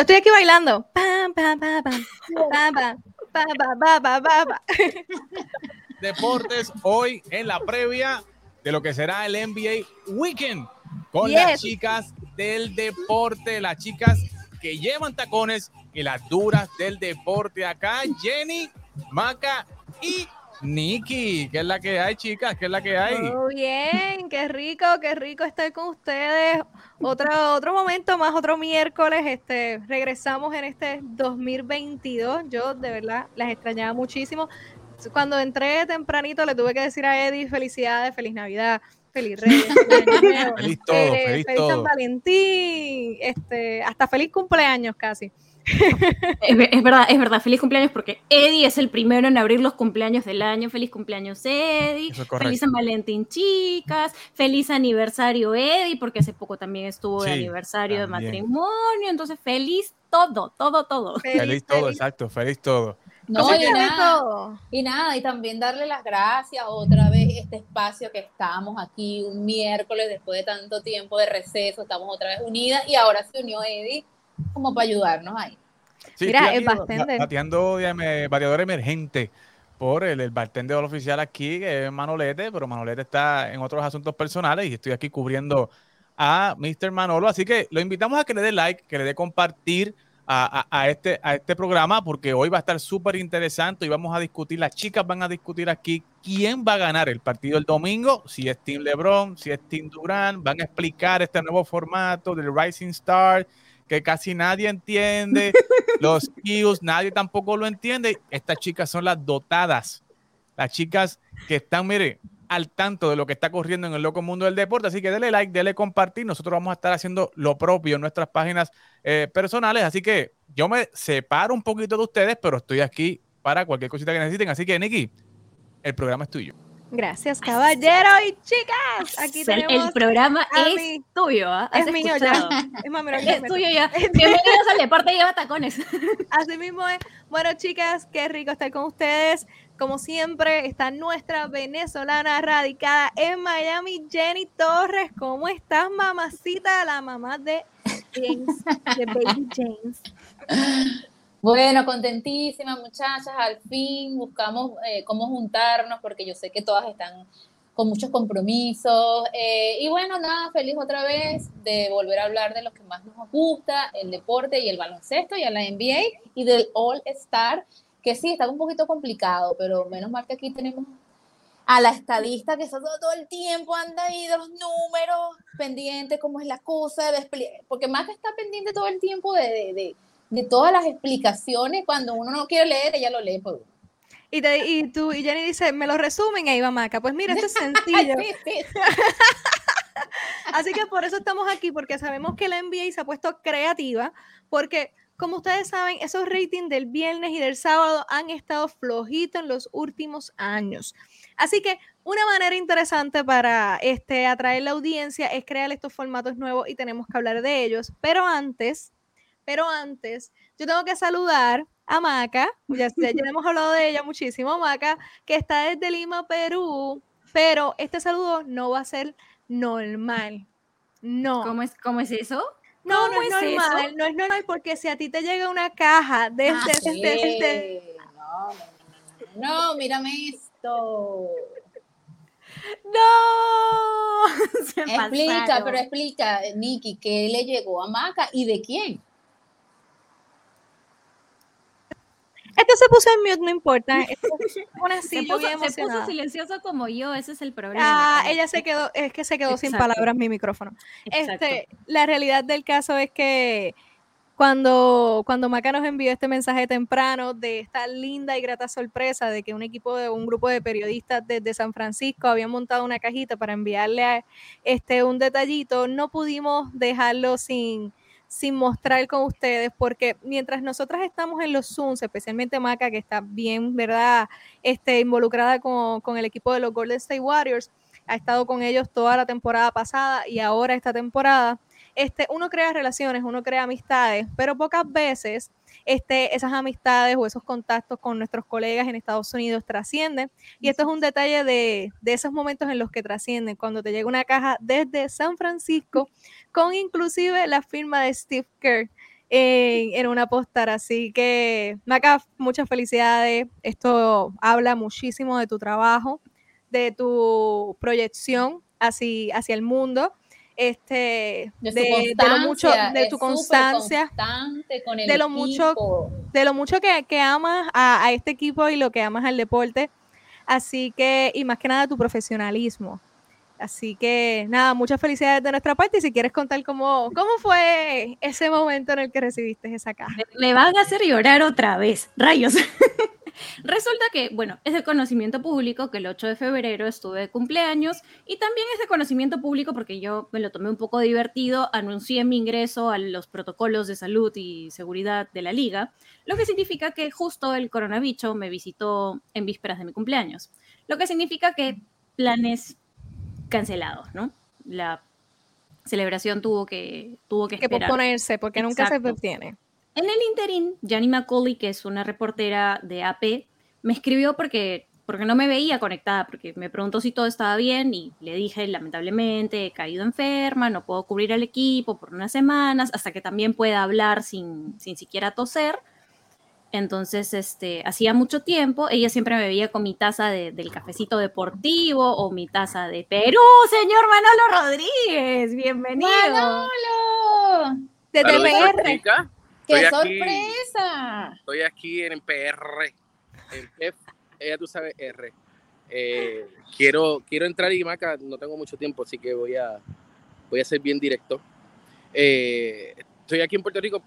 Estoy aquí bailando. Pam, pam, pam, pam, pam, pam, pam, pam, pam, pam, pam. Deportes hoy en la previa de lo que será el NBA Weekend con las chicas del deporte, las chicas que llevan tacones y las duras del deporte. Acá Jenny, Maca y Nikki, que es la que hay, chicas, que es la que hay. Todo bien, qué rico, qué rico estar con ustedes. Otro, otro momento más, otro miércoles. Este, regresamos en este 2022. Yo de verdad las extrañaba muchísimo. Cuando entré tempranito le tuve que decir a Eddie felicidades, feliz Navidad, feliz Reyes, feliz Nuevo, Feliz todo, eh, feliz San todo. Valentín, este, hasta feliz cumpleaños casi. Es, ve- es verdad, es verdad. Feliz cumpleaños porque Eddie es el primero en abrir los cumpleaños del año. Feliz cumpleaños, Eddie. Es. Feliz San Valentín, chicas. Feliz aniversario, Eddie, porque hace poco también estuvo de Sí, aniversario también. de matrimonio. Entonces, feliz todo, todo, todo. Feliz todo, exacto, feliz todo. No, Así y que- nada, y nada, y también darle las gracias otra vez este espacio que estamos aquí un miércoles después de tanto tiempo de receso, estamos otra vez unidas y ahora se unió Eddie como para ayudarnos ahí. Sí, Mira, el bartender. ba- Bateando de bateador emergente por el, el bartender oficial aquí, que es Manolete, pero Manolete está en otros asuntos personales y estoy aquí cubriendo a Mr. Manolo. Así que lo invitamos a que le dé like, que le dé compartir a, a- a este, a este programa, porque hoy va a estar súper interesante y vamos a discutir, las chicas van a discutir aquí quién va a ganar el partido el domingo, si es Team LeBron, si es Team Durant, van a explicar este nuevo formato del Rising Star que casi nadie entiende, los cues, nadie tampoco lo entiende. Estas chicas son las dotadas, las chicas que están, mire, al tanto de lo que está corriendo en el loco mundo del deporte. Así que dele like, dele compartir. Nosotros vamos a estar haciendo lo propio en nuestras páginas eh, personales. Así que yo me separo un poquito de ustedes, pero estoy aquí para cualquier cosita que necesiten. Así que, Nicky, el programa es tuyo. Gracias, caballero y chicas. Aquí tenemos el programa es mi- tuyo, ¿ah? ¿Has es mío escuchado? ya. Es más, mira, Es tuyo ya. Bienvenidos al deporte lleva tacones. Así mismo es. Bueno, chicas, qué rico estar con ustedes. Como siempre, está nuestra venezolana radicada en Miami, Jenny Torres. ¿Cómo estás, mamacita? La mamá de James, de Baby James. Bueno, contentísima muchachas, al fin buscamos eh, cómo juntarnos porque yo sé que todas están con muchos compromisos eh, y bueno, nada, feliz otra vez de volver a hablar de lo que más nos gusta, el deporte y el baloncesto y a la NBA y del All Star, que sí, está un poquito complicado, pero menos mal que aquí tenemos a la estadista que está todo, todo el tiempo, anda ahí de los números, pendiente cómo es la cosa, de porque más que está pendiente todo el tiempo de- de todas las explicaciones, cuando uno no quiere leer, ella lo lee por uno. Y, te- y tú y Jenny dice, me lo resumen ahí, Maca. Pues mira, esto es sencillo. Sí, sí, sí. Así que por eso estamos aquí, porque sabemos que la NBA se ha puesto creativa, porque como ustedes saben, esos ratings del viernes y del sábado han estado flojitos en los últimos años. Así que una manera interesante para este, atraer la audiencia es crear estos formatos nuevos y tenemos que hablar de ellos. Pero antes, pero antes, yo tengo que saludar a Maca, ya, ya hemos hablado de ella muchísimo, Maca, que está desde Lima, Perú, pero este saludo no va a ser normal. No. ¿Cómo es, cómo es eso? No, no ¿Cómo es, eso? normal, no es normal porque si a ti te llega una caja desde, Ah, desde- sí. desde- No, no, no, no, no, no, mírame esto. ¡No! Se Explica, pasaron. pero explica, Nikki, ¿qué le llegó a Maca y de quién? Esto se puso en mute, no importa. Esto se puso, se puso silencioso como yo, ese es el problema. Ah, también. ella se quedó, es que se quedó sin palabras mi micrófono. Exacto. Este, la realidad del caso es que cuando, cuando Maca nos envió este mensaje temprano de esta linda y grata sorpresa de que un equipo de un grupo de periodistas desde San Francisco había montado una cajita para enviarle a- este un detallito, no pudimos dejarlo sin, sin mostrar con ustedes, porque mientras nosotras estamos en los Zooms, especialmente Maca, que está bien, ¿verdad? Este, involucrada con, con el equipo de los Golden State Warriors, ha estado con ellos toda la temporada pasada y ahora esta temporada. Este, uno crea relaciones, uno crea amistades, pero pocas veces este, esas amistades o esos contactos con nuestros colegas en Estados Unidos trascienden. Y esto es un detalle de, de esos momentos en los que trascienden, cuando te llega una caja desde San Francisco con inclusive la firma de Steve Kerr en, en una postar. Así que, Maca, muchas felicidades. Esto habla muchísimo de tu trabajo, de tu proyección hacia, hacia el mundo. Este, De, de, su de lo mucho, de tu constancia, constante con el de lo mucho- de lo mucho que, que amas a, a este equipo y lo que amas al deporte. Así que, y más que nada tu profesionalismo. Así que, nada, muchas felicidades de nuestra parte. Y si quieres contar cómo, cómo fue ese momento en el que recibiste esa caja. Me, van a hacer llorar otra vez, rayos. Resulta que, bueno, es de conocimiento público que el 8 de febrero estuve de cumpleaños y también es de conocimiento público porque yo me lo tomé un poco divertido, anuncié mi ingreso a los protocolos de salud y seguridad de la liga, lo que significa que justo el coronavirus me visitó en vísperas de mi cumpleaños, lo que significa que planes cancelados, ¿no? La celebración tuvo que, tuvo que Que esperar. posponerse, porque nunca se detiene. En el interín, Jani McCauley, que es una reportera de AP, me escribió porque, porque no me veía conectada, porque me preguntó si todo estaba bien y le dije, lamentablemente, he caído enferma, no puedo cubrir al equipo por unas semanas, hasta que también pueda hablar sin, sin siquiera toser. Entonces, este, hacía mucho tiempo, ella siempre me veía con mi taza de- del cafecito deportivo o mi taza de Perú, señor Manolo Rodríguez, bienvenido. ¡Manolo! Desde Saludos, PR. chicas. ¡Qué Estoy aquí. sorpresa! Estoy aquí en PR. En F, ella tú sabes R. Eh, quiero, quiero entrar y Maca, no tengo mucho tiempo, así que voy a, voy a ser bien directo. Eh, estoy aquí en Puerto Rico.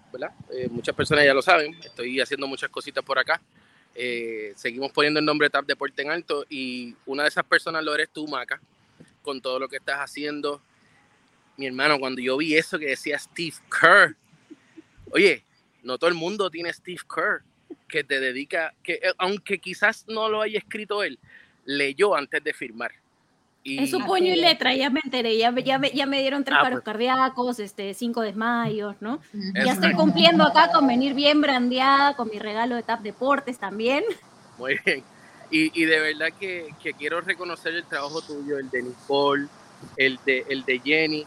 Eh, muchas personas ya lo saben. Estoy haciendo muchas cositas por acá. Eh, seguimos poniendo el nombre Tap Deporte en alto y una de esas personas lo eres tú, Maca, con todo lo que estás haciendo. Mi hermano, cuando yo vi eso que decía Steve Kerr, oye, no todo el mundo tiene Steve Kerr que te dedica, que eh, aunque quizás no lo haya escrito él, leyó antes de firmar. Y, Es su puño y es. letra, ya me enteré, ya, me- ya, me- ya me dieron tres Ah, paros pues. cardíacos, este, cinco desmayos, ¿no? Eso. Ya estoy cumpliendo acá con venir bien brandeada, con mi regalo de TAP Deportes también. Muy bien. Y, y de verdad que, que quiero reconocer el trabajo tuyo, el de Nicole, el de, el de Jenny,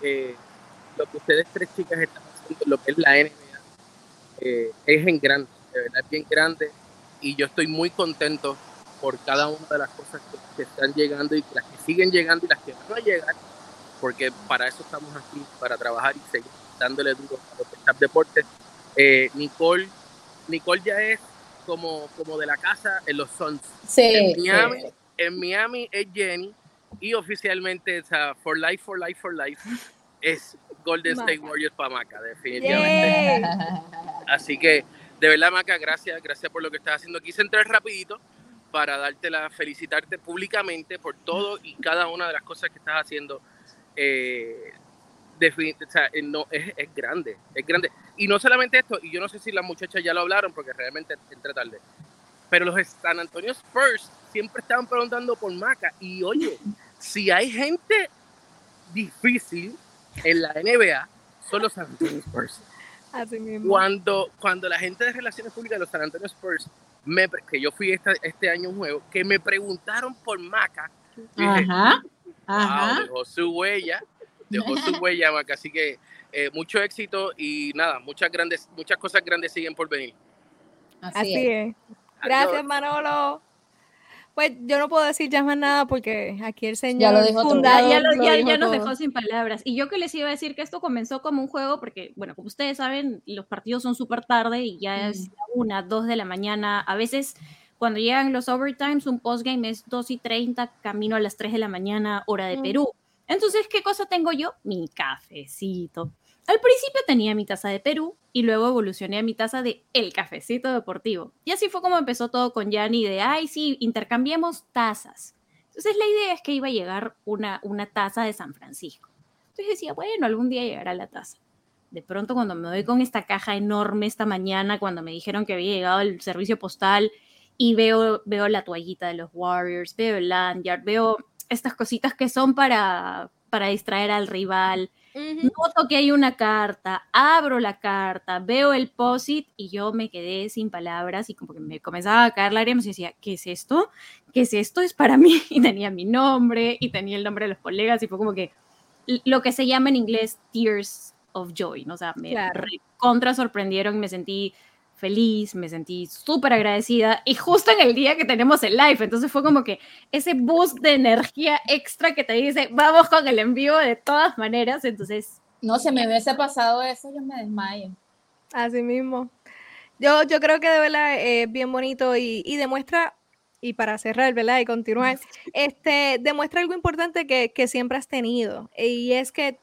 eh, lo que ustedes tres chicas están haciendo, lo que es la NBA, eh, es en grande, de verdad es bien grande. Y yo estoy muy contento por cada una de las cosas que, que están llegando y las que siguen llegando y las que van a llegar, porque para eso estamos aquí, para trabajar y seguir dándole duro a los Tap Deportes. Eh, Nicole, Nicole ya es como, como de la casa en los Suns. Sí, En sí. Miami, en Miami es Jenny y oficialmente sea, For Life, For Life, For Life es Golden State. Warriors para Maca, definitivamente. Yay. Así que, de verdad, Maca, gracias, gracias por lo que estás haciendo. Quise entrar rapidito para darte la, felicitarte públicamente por todo y cada una de las cosas que estás haciendo. Eh, defini- o sea, eh, no, es, es grande, es grande. Y no solamente esto, y yo no sé si las muchachas ya lo hablaron porque realmente entré tarde, pero los San Antonio Spurs siempre estaban preguntando por Maca. Y oye, si hay gente difícil en la NBA, son los San Antonio Spurs Así mismo. cuando, cuando la gente de Relaciones Públicas de los San Antonio Spurs, me, que yo fui esta- este año un juego, que me preguntaron por Maca, dije, Ajá. wow, Ajá. dejó su huella, dejó su huella Maca, así que eh, mucho éxito y nada, muchas grandes, muchas cosas grandes siguen por venir. Así, Así es. es. Gracias, Adiós. Manolo. Pues yo no puedo decir ya más nada porque aquí el señor Ya lo todo. fundador ya, lo- lo ya- dijo ya nos dejó sin palabras. Y yo que les iba a decir que esto comenzó como un juego, porque, bueno, como ustedes saben, los partidos son súper tarde y ya es Mm. una, dos de la mañana. A veces, cuando llegan los overtimes, un postgame es 2 y 30, camino a las 3 de la mañana, hora de Mm. Perú. Entonces, ¿qué cosa tengo yo? Mi cafecito. Al principio tenía mi taza de Perú y luego evolucioné a mi taza de el cafecito deportivo. Y así fue como empezó todo con Yanni de, ay, sí, intercambiemos tazas. Entonces la idea es que iba a llegar una, una taza de San Francisco. Entonces decía, bueno, algún día llegará la taza. De pronto cuando me doy con esta caja enorme esta mañana, cuando me dijeron que había llegado el servicio postal y veo, veo la toallita de los Warriors, veo el lanyard, veo estas cositas que son para, para distraer al rival. Noto que hay una carta, abro la carta, veo el posit y yo me quedé sin palabras y como que me comenzaba a caer lágrimas y decía, ¿qué es esto? ¿Qué es esto? Es para mí. Y tenía mi nombre y tenía el nombre de los colegas y fue como que lo que se llama en inglés tears of joy, ¿no? O sea, me Claro. contra sorprendieron, me sentí feliz, me sentí súper agradecida y justo en el día que tenemos el live, entonces fue como que ese boost de energía extra que te dice, vamos con el envío de todas maneras, entonces No, si me hubiese pasado eso, yo me desmayo. Así mismo. Yo, yo creo que de verdad es bien bonito y, y demuestra, y para cerrar, ¿verdad? Y continuar, este, demuestra algo importante que, que siempre has tenido. Y es que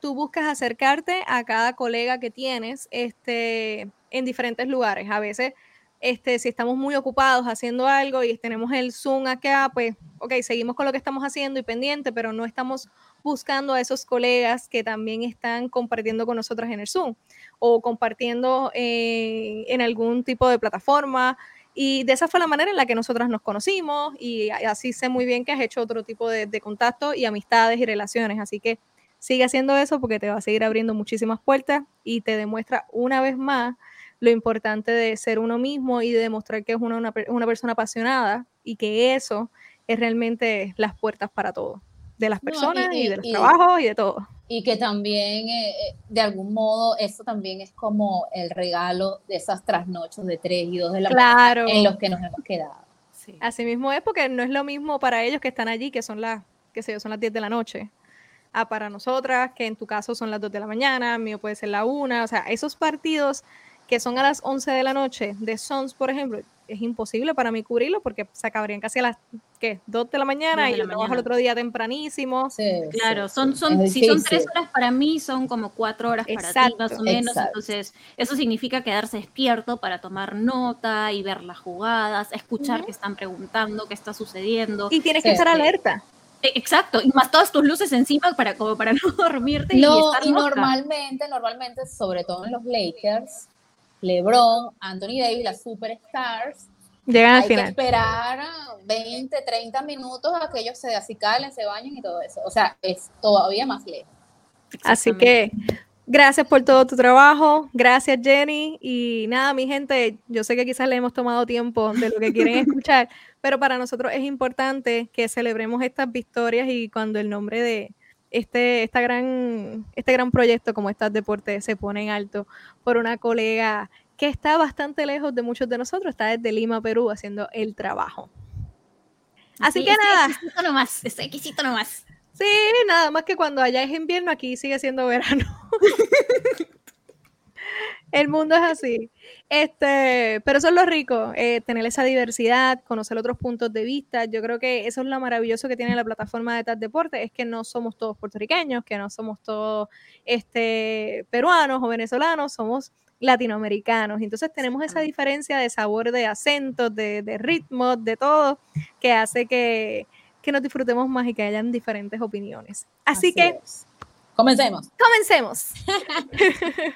tú buscas acercarte a cada colega que tienes este, en diferentes lugares. A veces, este, si estamos muy ocupados haciendo algo y tenemos el Zoom acá, pues, ok, seguimos con lo que estamos haciendo y pendiente, pero no estamos buscando a esos colegas que también están compartiendo con nosotros en el Zoom o compartiendo eh, en algún tipo de plataforma. Y de esa fue la manera en la que nosotras nos conocimos y así sé muy bien que has hecho otro tipo de, de contacto y amistades y relaciones. Así que sigue haciendo eso porque te va a seguir abriendo muchísimas puertas y te demuestra una vez más lo importante de ser uno mismo y de demostrar que es una, una, per- una persona apasionada y que eso es realmente las puertas para todo, de las No, y- personas y, y- de los y- trabajos y de todo. Y que también, eh, eh, de algún modo, eso también es como el regalo de esas trasnochos de 3 y 2 de la Claro. mañana en los que nos hemos quedado. sí. Así mismo es porque no es lo mismo para ellos que están allí, que son las, qué sé yo, son las 10 de la noche, a para nosotras, que en tu caso son las 2 de la mañana, mío puede ser la 1, o sea, esos partidos que son a las 11 de la noche de Sons, por ejemplo, es imposible para mí cubrirlo porque se acabarían casi a las, ¿qué? 2 de la mañana de y la yo trabajo el otro día tempranísimo. Sí, Claro, sí, son, son, si son tres difícil. horas para mí, son como cuatro horas para ti, Exacto, más o menos. exacto. Entonces, eso significa quedarse despierto para tomar nota y ver las jugadas, escuchar Ujú. qué están preguntando, qué está sucediendo. Y tienes que Sí, estar sí. alerta. E- Exacto, y más todas tus luces encima para, como para no dormirte y No, estar y normalmente, normalmente, sobre todo en los Lakers, LeBron, Anthony Davis, las superstars, Llegan al hay que final. esperar ah, 20, 30 minutos a que ellos se acicalen, se bañen y todo eso. O sea, es todavía más lejos. Así que gracias por todo tu trabajo, gracias Jenny y nada, mi gente, yo sé que quizás le hemos tomado tiempo de lo que quieren escuchar, pero para nosotros es importante que celebremos estas victorias y cuando el nombre de este, esta gran, este gran proyecto como estas deportes se pone en alto por una colega que está bastante lejos de muchos de nosotros, está desde Lima, Perú, haciendo el trabajo. Así Sí, que nada. exquisito nomás, estoy exquisito nomás. Sí, nada más que cuando allá es invierno, aquí sigue siendo verano. El mundo es así. Este, pero eso es lo rico, eh, tener esa diversidad, conocer otros puntos de vista. Yo creo que eso es lo maravilloso que tiene la plataforma de TAP Deporte, es que no somos todos puertorriqueños, que no somos todos este, peruanos o venezolanos, somos latinoamericanos. Entonces tenemos esa diferencia de sabor, de acentos, de, de ritmos, de todo, que hace que, que nos disfrutemos más y que hayan diferentes opiniones. Así, que es. Comencemos. comencemos.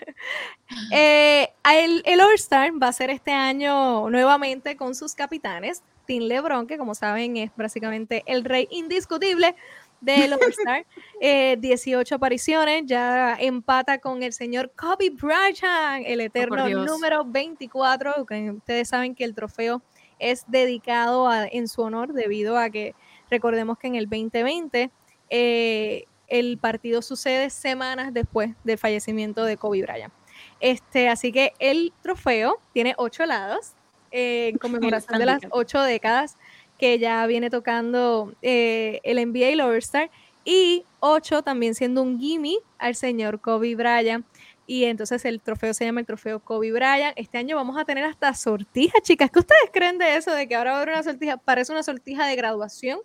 Eh, el, el All-Star va a ser este año nuevamente con sus capitanes. Tim LeBron, que como saben es básicamente el rey indiscutible del All-Star. Eh, 18 apariciones, ya empata con el señor Kobe Bryant, el eterno Dios. número 24. que ustedes saben que el trofeo es dedicado a- en su honor debido a que recordemos que en el 2020 eh, el partido sucede semanas después del fallecimiento de Kobe Bryant. Este, así que el trofeo tiene ocho lados eh, en conmemoración de las ocho décadas que ya viene tocando eh, el NBA y el All-Star y ocho también siendo un gimme al señor Kobe Bryant. Y entonces el trofeo se llama el trofeo Kobe Bryant. Este año vamos a tener hasta sortija, chicas. ¿Qué ustedes creen de eso? De que ahora va a haber una sortija. Parece una sortija de graduación.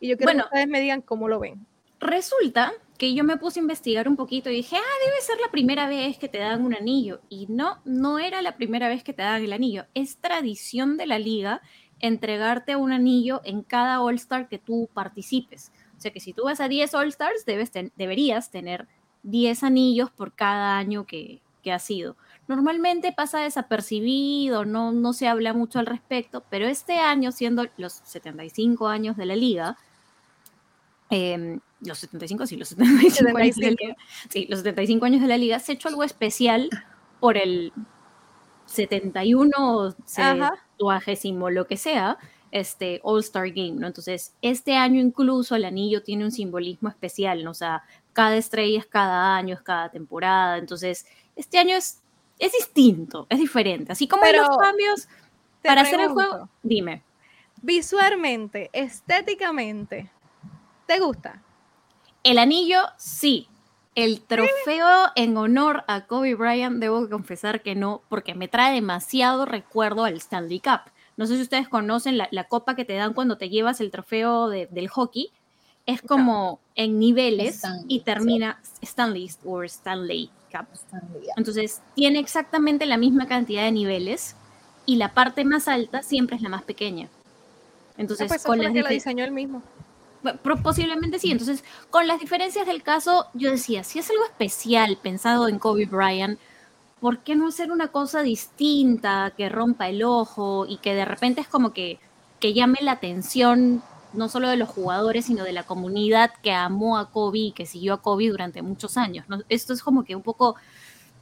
Y yo quiero Bueno. que ustedes me digan cómo lo ven. Resulta que yo me puse a investigar un poquito y dije, ah, debe ser la primera vez que te dan un anillo. Y no, no era la primera vez que te dan el anillo. Es tradición de la liga entregarte un anillo en cada All-Star que tú participes. O sea que si tú vas a 10 All-Stars, debes deberías tener 10 anillos por cada año que, que has sido. Normalmente pasa desapercibido, no, no se habla mucho al respecto, pero este año, siendo los 75 años de la liga, eh, los 75, sí, los 75 años de la 75. liga, sí, los 75 años de la liga, se ha hecho algo especial por el 71 o Ajá. 70, lo que sea, este All-Star Game, ¿no? Entonces, este año incluso el anillo tiene un simbolismo especial, ¿no? O sea, cada estrella es cada año, es cada temporada, entonces, este año es, es distinto, es diferente, así como hay los cambios para hacer el juego, dime. Visualmente, estéticamente, ¿te gusta? El anillo, sí. El trofeo en honor a Kobe Bryant, debo confesar que no, porque me trae demasiado recuerdo al Stanley Cup. No sé si ustedes conocen la, la copa que te dan cuando te llevas el trofeo de- del hockey. Es como en niveles Stanley, y sí. termina Stanley o Stanley Cup. Stanley. Entonces, tiene exactamente la misma cantidad de niveles y la parte más alta siempre es la más pequeña. Entonces, Ah, pues con las que la diseñó él mismo. Posiblemente sí. Entonces, con las diferencias del caso, yo decía, si es algo especial pensado en Kobe Bryant, ¿por qué no hacer una cosa distinta que rompa el ojo y que de repente es como que, que llame la atención no solo de los jugadores, sino de la comunidad que amó a Kobe y que siguió a Kobe durante muchos años? Esto es como que un poco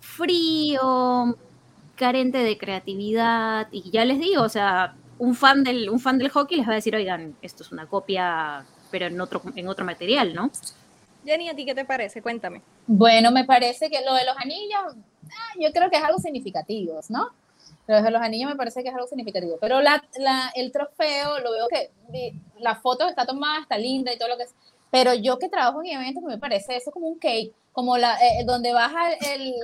frío, carente de creatividad y ya les digo, o sea, un fan del, un fan del hockey les va a decir, oigan, esto es una copia, pero en otro, en otro material, ¿no? Jenny, ¿a ti qué te parece? Cuéntame. Bueno, me parece que lo de los anillos, ah, yo creo que es algo significativo, ¿no? Lo de los anillos me parece que es algo significativo. Pero la, la- el trofeo, lo veo que vi- la foto que está tomada está linda y todo lo que es. Pero yo que trabajo en eventos, me parece eso como un cake, como la, eh, donde baja el,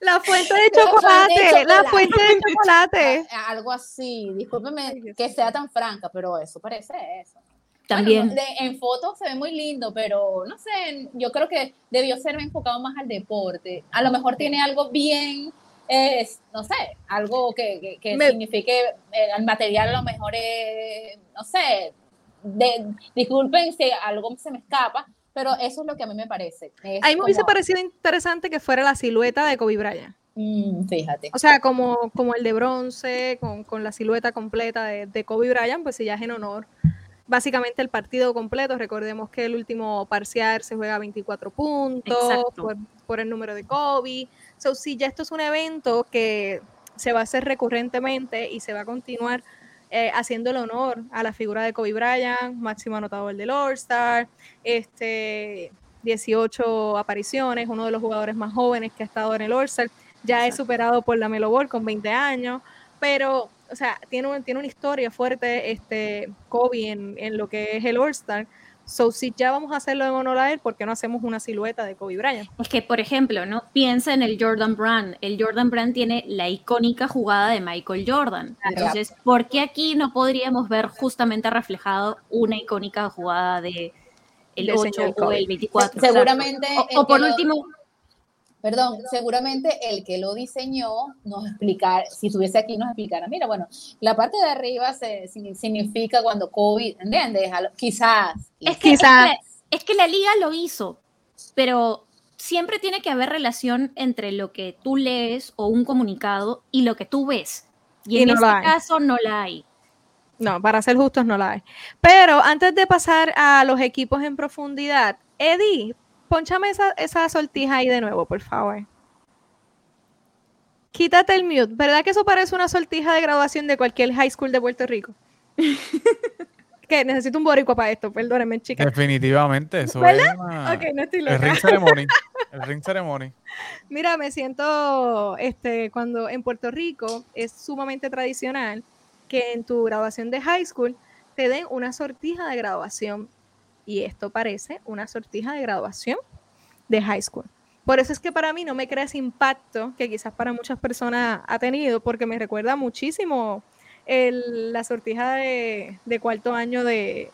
La fuente de chocolate, la fuente de chocolate. a- algo así. Discúlpeme que sea tan franca, pero eso parece eso. También. Bueno, de- en fotos se ve muy lindo, pero no sé, yo creo que debió ser enfocado más al deporte. A lo mejor tiene algo bien, eh, no sé, algo que, que- que Me- signifique eh, el material a lo mejor es, no sé, de, disculpen si algo se me escapa, pero eso es lo que a mí me parece. Es A mí me hubiese como- parecido interesante que fuera la silueta de Kobe Bryant. Mm, fíjate. O sea, como, como el de bronce, con, con la silueta completa de, de Kobe Bryant, pues si ya es en honor. Básicamente el partido completo, recordemos que el último parcial se juega a 24 puntos por el número de Kobe. So, si ya esto es un evento que se va a hacer recurrentemente y se va a continuar eh, haciendo el honor a la figura de Kobe Bryant, máximo anotador del All-Star, este, 18 apariciones, uno de los jugadores más jóvenes que ha estado en el All-Star, ya es superado por la Melo Ball con 20 años, pero, o sea, tiene, un- tiene una historia fuerte este, Kobe en, en lo que es el All-Star. So, si ya vamos a hacerlo en honor a él, ¿por qué no hacemos una silueta de Kobe Bryant? Es que, por ejemplo, ¿no? Piensa en el Jordan Brand. El Jordan Brand tiene la icónica jugada de Michael Jordan. Entonces, ¿por qué aquí no podríamos ver justamente reflejado una icónica jugada de el Del 8 señor o el 24? Seguramente O, el o por lo- último, Perdón, seguramente el que lo diseñó nos explicar, si estuviese aquí nos explicara, mira, bueno, la parte de arriba se, signi- significa cuando COVID, ¿entiendes? Quizás. es que, es, que Quizá. la, es que la liga lo hizo, pero siempre tiene que haber relación entre lo que tú lees o un comunicado y lo que tú ves. Y, Y en no este caso no la hay. No, para ser justos no la hay. Pero antes de pasar a los equipos en profundidad, Eddie, ponchame esa, esa sortija ahí de nuevo, por favor. Quítate el mute. ¿Verdad que eso parece una sortija de graduación de cualquier high school de Puerto Rico? que necesito un boricua para esto, perdónenme, chicas. Definitivamente, eso ¿Verdad? es una- Ok, no estoy el ring ceremony. El ring ceremony. Mira, me siento, este, cuando en Puerto Rico es sumamente tradicional que en tu graduación de high school te den una sortija de graduación. Y esto parece una sortija de graduación de high school. Por eso es que para mí no me crea ese impacto que quizás para muchas personas ha tenido, porque me recuerda muchísimo el- la sortija de, de cuarto año de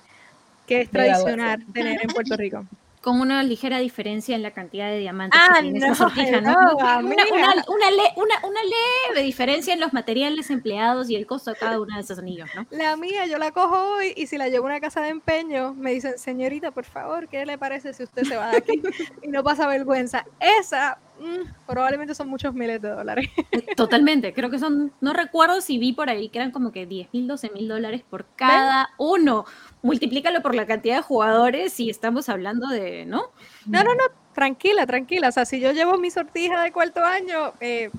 que es tradicional tener en Puerto Rico. con una ligera diferencia en la cantidad de diamantes Ah, que tiene no, sortija, ¿no? no, Una, amiga. una- una le- una- leve diferencia en los materiales empleados y el costo de cada uno de esos anillos, ¿no? La mía, yo la cojo hoy y si la llevo a una casa de empeño, me dicen, señorita, por favor, ¿qué le parece si usted se va de aquí y no pasa vergüenza? Esa mm, probablemente son muchos miles de dólares. Totalmente, creo que son, no recuerdo si vi por ahí que eran como que 10 mil, 12 mil dólares por cada uno. Multiplícalo por la cantidad de jugadores y estamos hablando de, ¿no? No, no, no, tranquila, tranquila. O sea, si yo llevo mi sortija de cuarto año, eh,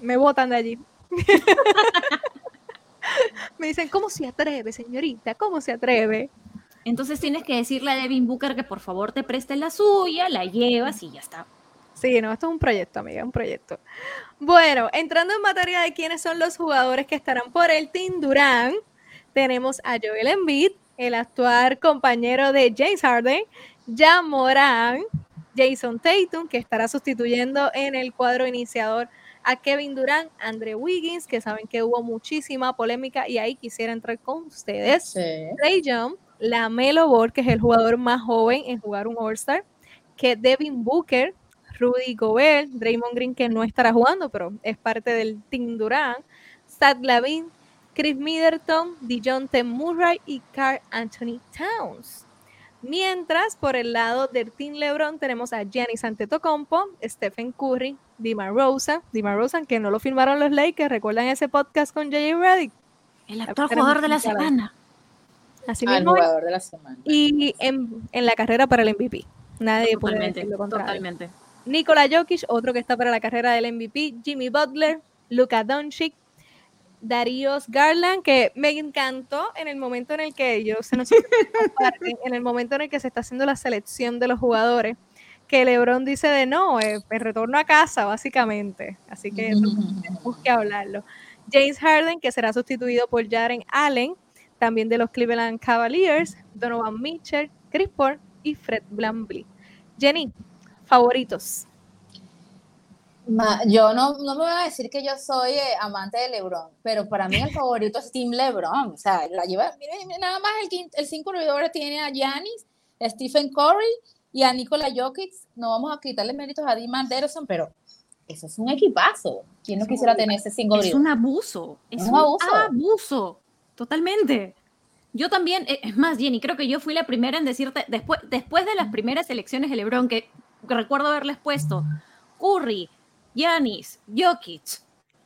me botan de allí. me dicen, ¿cómo se atreve, señorita? ¿Cómo se atreve? Entonces tienes que decirle a Devin Booker que por favor te preste la suya, la llevas y ya está. Sí, no, esto es un proyecto, amiga, un proyecto. Bueno, entrando en materia de quiénes son los jugadores que estarán por el Team Durán, tenemos a Joel Embiid, el actual compañero de James Harden, ya Morán, Jason Tatum, que estará sustituyendo en el cuadro iniciador a Kevin Durant, Andre Wiggins, que saben que hubo muchísima polémica y ahí quisiera entrar con ustedes. Sí. Ray Young, la Melo Ball, que es el jugador más joven en jugar un All-Star, que Devin Booker, Rudy Gobert, Draymond Green, que no estará jugando, pero es parte del Team Durant, Zach Lavin, Chris Middleton, DeJounte Murray y Carl Anthony Towns. Mientras, por el lado del Team LeBron tenemos a Giannis Antetokounmpo, Stephen Curry, DeMar Rosa, DeMar Rosa, que no lo firmaron los Lakers, ¿recuerdan ese podcast con J.J. Redick? El actual jugador de la semana. Así Al mismo es. jugador de la semana. y en, en la carrera para el MVP. Nadie puede Totalmente, lo contrario. totalmente. Nikola Jokic, otro que está para la carrera del MVP, Jimmy Butler, Luka Doncic, Darius Garland, que me encantó en el momento en el que yo se nos comparten, en el momento en el que se está haciendo la selección de los jugadores, que LeBron dice de no, eh, el retorno a casa, básicamente. Así que tenemos que hablarlo. James Harden, que será sustituido por Jaren Allen, también de los Cleveland Cavaliers, Donovan Mitchell, Chris Paul y Fred VanVleet. Jenny, favoritos. Ma- yo no, no me voy a decir que yo soy eh, amante de LeBron, pero para mí el favorito es Team LeBron. O sea, la lleva, mire, nada más el, quin- el cinco corredores tiene a Giannis, a Stephen Curry y a Nikola Jokic. No vamos a quitarle méritos a Dimar Derson, pero eso es un equipazo. ¿Quién no quisiera tener ese cinco Es un abuso, es Es un abuso, totalmente. Yo también, eh, es más, Jenny, creo que yo fui la primera en decirte, después, después de las primeras elecciones de LeBron, que recuerdo haberles puesto Curry, Giannis, Jokic,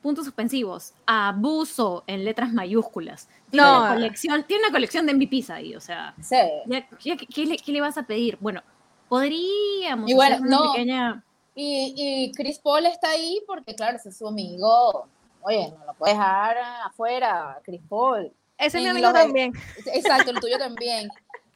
puntos suspensivos, abuso en letras mayúsculas. Tiene, No. una, colección, tiene una colección de MVPs ahí, o sea, Sí. ya- ya- ¿qué, le, qué le vas a pedir? Bueno, podríamos hacer una no. pequeña... Y, y Chris Paul está ahí porque, claro, ese es su amigo. Oye, no lo puedes dejar afuera, Chris Paul. Ese es mi amigo también. Exacto, el tuyo también.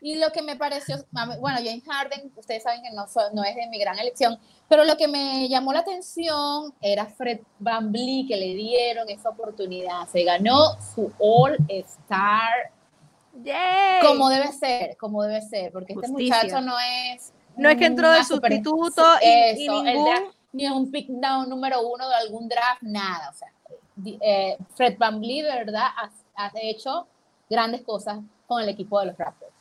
Y lo que me pareció, bueno, James Harden, ustedes saben que no, no es de mi gran elección, pero lo que me llamó la atención era Fred Van Vliet, que le dieron esa oportunidad. Se ganó su All Star Yay. como debe ser, como debe ser, porque este muchacho no es. No es que entró de super- sustituto y, y Eso, el ningún- draft, ni un pick down número uno de algún draft, nada. O sea, eh, Fred Van Vliet, de verdad, ha, ha hecho grandes cosas con el equipo de los Raptors.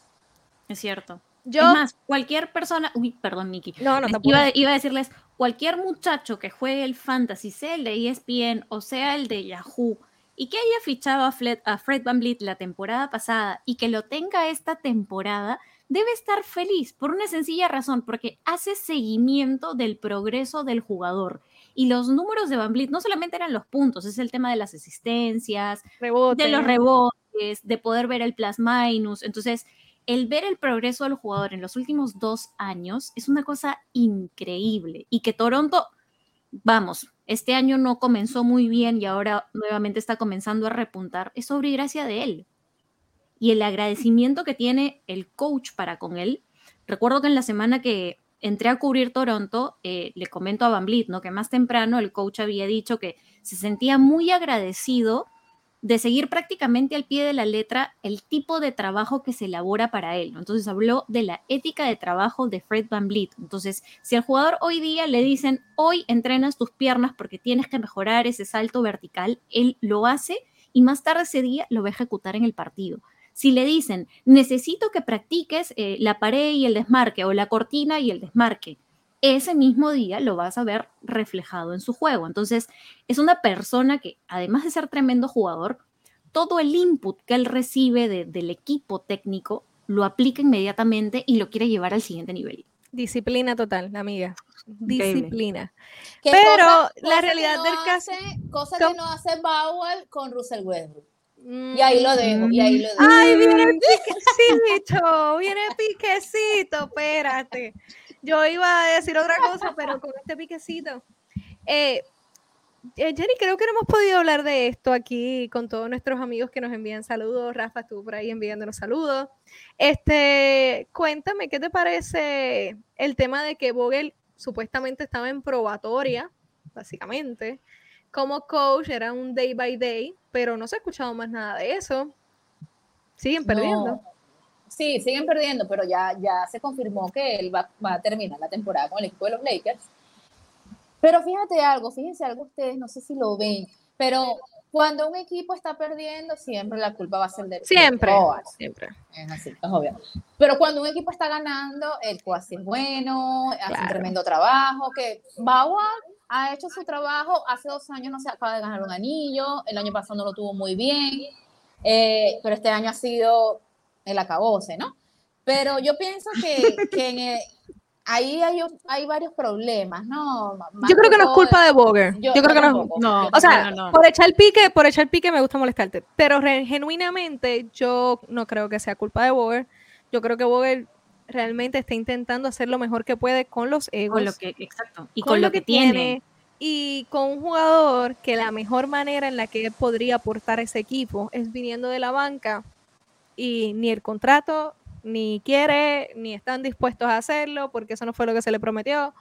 Es cierto. Yo, Es más, cualquier persona, uy, perdón, Miki. no, no, tampoco. iba, iba a decirles, cualquier muchacho que juegue el fantasy, sea el de ESPN o sea el de Yahoo, y que haya fichado a Fred, a Fred Van Vliet la temporada pasada y que lo tenga esta temporada, debe estar feliz por una sencilla razón, porque hace seguimiento del progreso del jugador. Y los números de Van Vliet no solamente eran los puntos, es el tema de las asistencias, Rebote. de los rebotes, de poder ver el plus minus. Entonces, el ver el progreso del jugador en los últimos dos años es una cosa increíble. Y que Toronto, vamos, este año no comenzó muy bien y ahora nuevamente está comenzando a repuntar, es sobre gracia de él. Y el agradecimiento que tiene el coach para con él. Recuerdo que en la semana que entré a cubrir Toronto, eh, le comento a Van ¿no? Que más temprano el coach había dicho que se sentía muy agradecido de seguir prácticamente al pie de la letra el tipo de trabajo que se elabora para él. Entonces habló de la ética de trabajo de Fred Van Vliet. Entonces, si al jugador hoy día le dicen, hoy entrenas tus piernas porque tienes que mejorar ese salto vertical, él lo hace y más tarde ese día lo va a ejecutar en el partido. Si le dicen, necesito que practiques eh, la pared y el desmarque o la cortina y el desmarque, ese mismo día lo vas a ver reflejado en su juego. Entonces, es una persona que, además de ser tremendo jugador, todo el input que él recibe de- del equipo técnico lo aplica inmediatamente y lo quiere llevar al siguiente nivel. Disciplina total, amiga. Disciplina. Pero cosa- la cosa realidad no del caso- cosa que no hace Bauer con Russell Westbrook. Y ahí lo dejo, y ahí lo dejo. Ay, viene piquecito, viene piquecito, espérate. Yo iba a decir otra cosa, pero con este piquecito. Eh, eh, Jenny, creo que no hemos podido hablar de esto aquí con todos nuestros amigos que nos envían saludos. Rafa estuvo por ahí enviándonos saludos. Este, cuéntame, ¿qué te parece el tema de que Vogel supuestamente estaba en probatoria, básicamente? Como coach era un day by day, pero no se ha escuchado más nada de eso. Siguen perdiendo. No. Sí, siguen perdiendo, pero ya, ya se confirmó que él va, va a terminar la temporada con el equipo de los Lakers. Pero fíjate algo, fíjense algo ustedes, no sé si lo ven, pero cuando un equipo está perdiendo, siempre la culpa va a ser de de Siempre, siempre. Es así, es obvio. Pero cuando un equipo está ganando, el cuasi es bueno, hace un tremendo trabajo, que Bauer ha hecho su trabajo, hace dos años no se acaba de ganar un anillo, el año pasado no lo tuvo muy bien, eh, pero este año ha sido el acabose, ¿no? Pero yo pienso que, que en el- ahí hay, un- hay varios problemas, ¿no? Más Yo creo que no es culpa de Boger. Yo, yo- creo que no. No, O sea, no, no, no. por echar pique, por echar pique me gusta molestarte. Pero re- genuinamente yo no creo que sea culpa de Boger. Yo creo que Boger realmente está intentando hacer lo mejor que puede con los egos. Con lo que, exacto. Y con, lo que, tiene. Y con un jugador que la mejor manera en la que él podría aportar a ese equipo es viniendo de la banca y ni el contrato, ni quiere, ni están dispuestos a hacerlo porque eso no fue lo que se le prometió.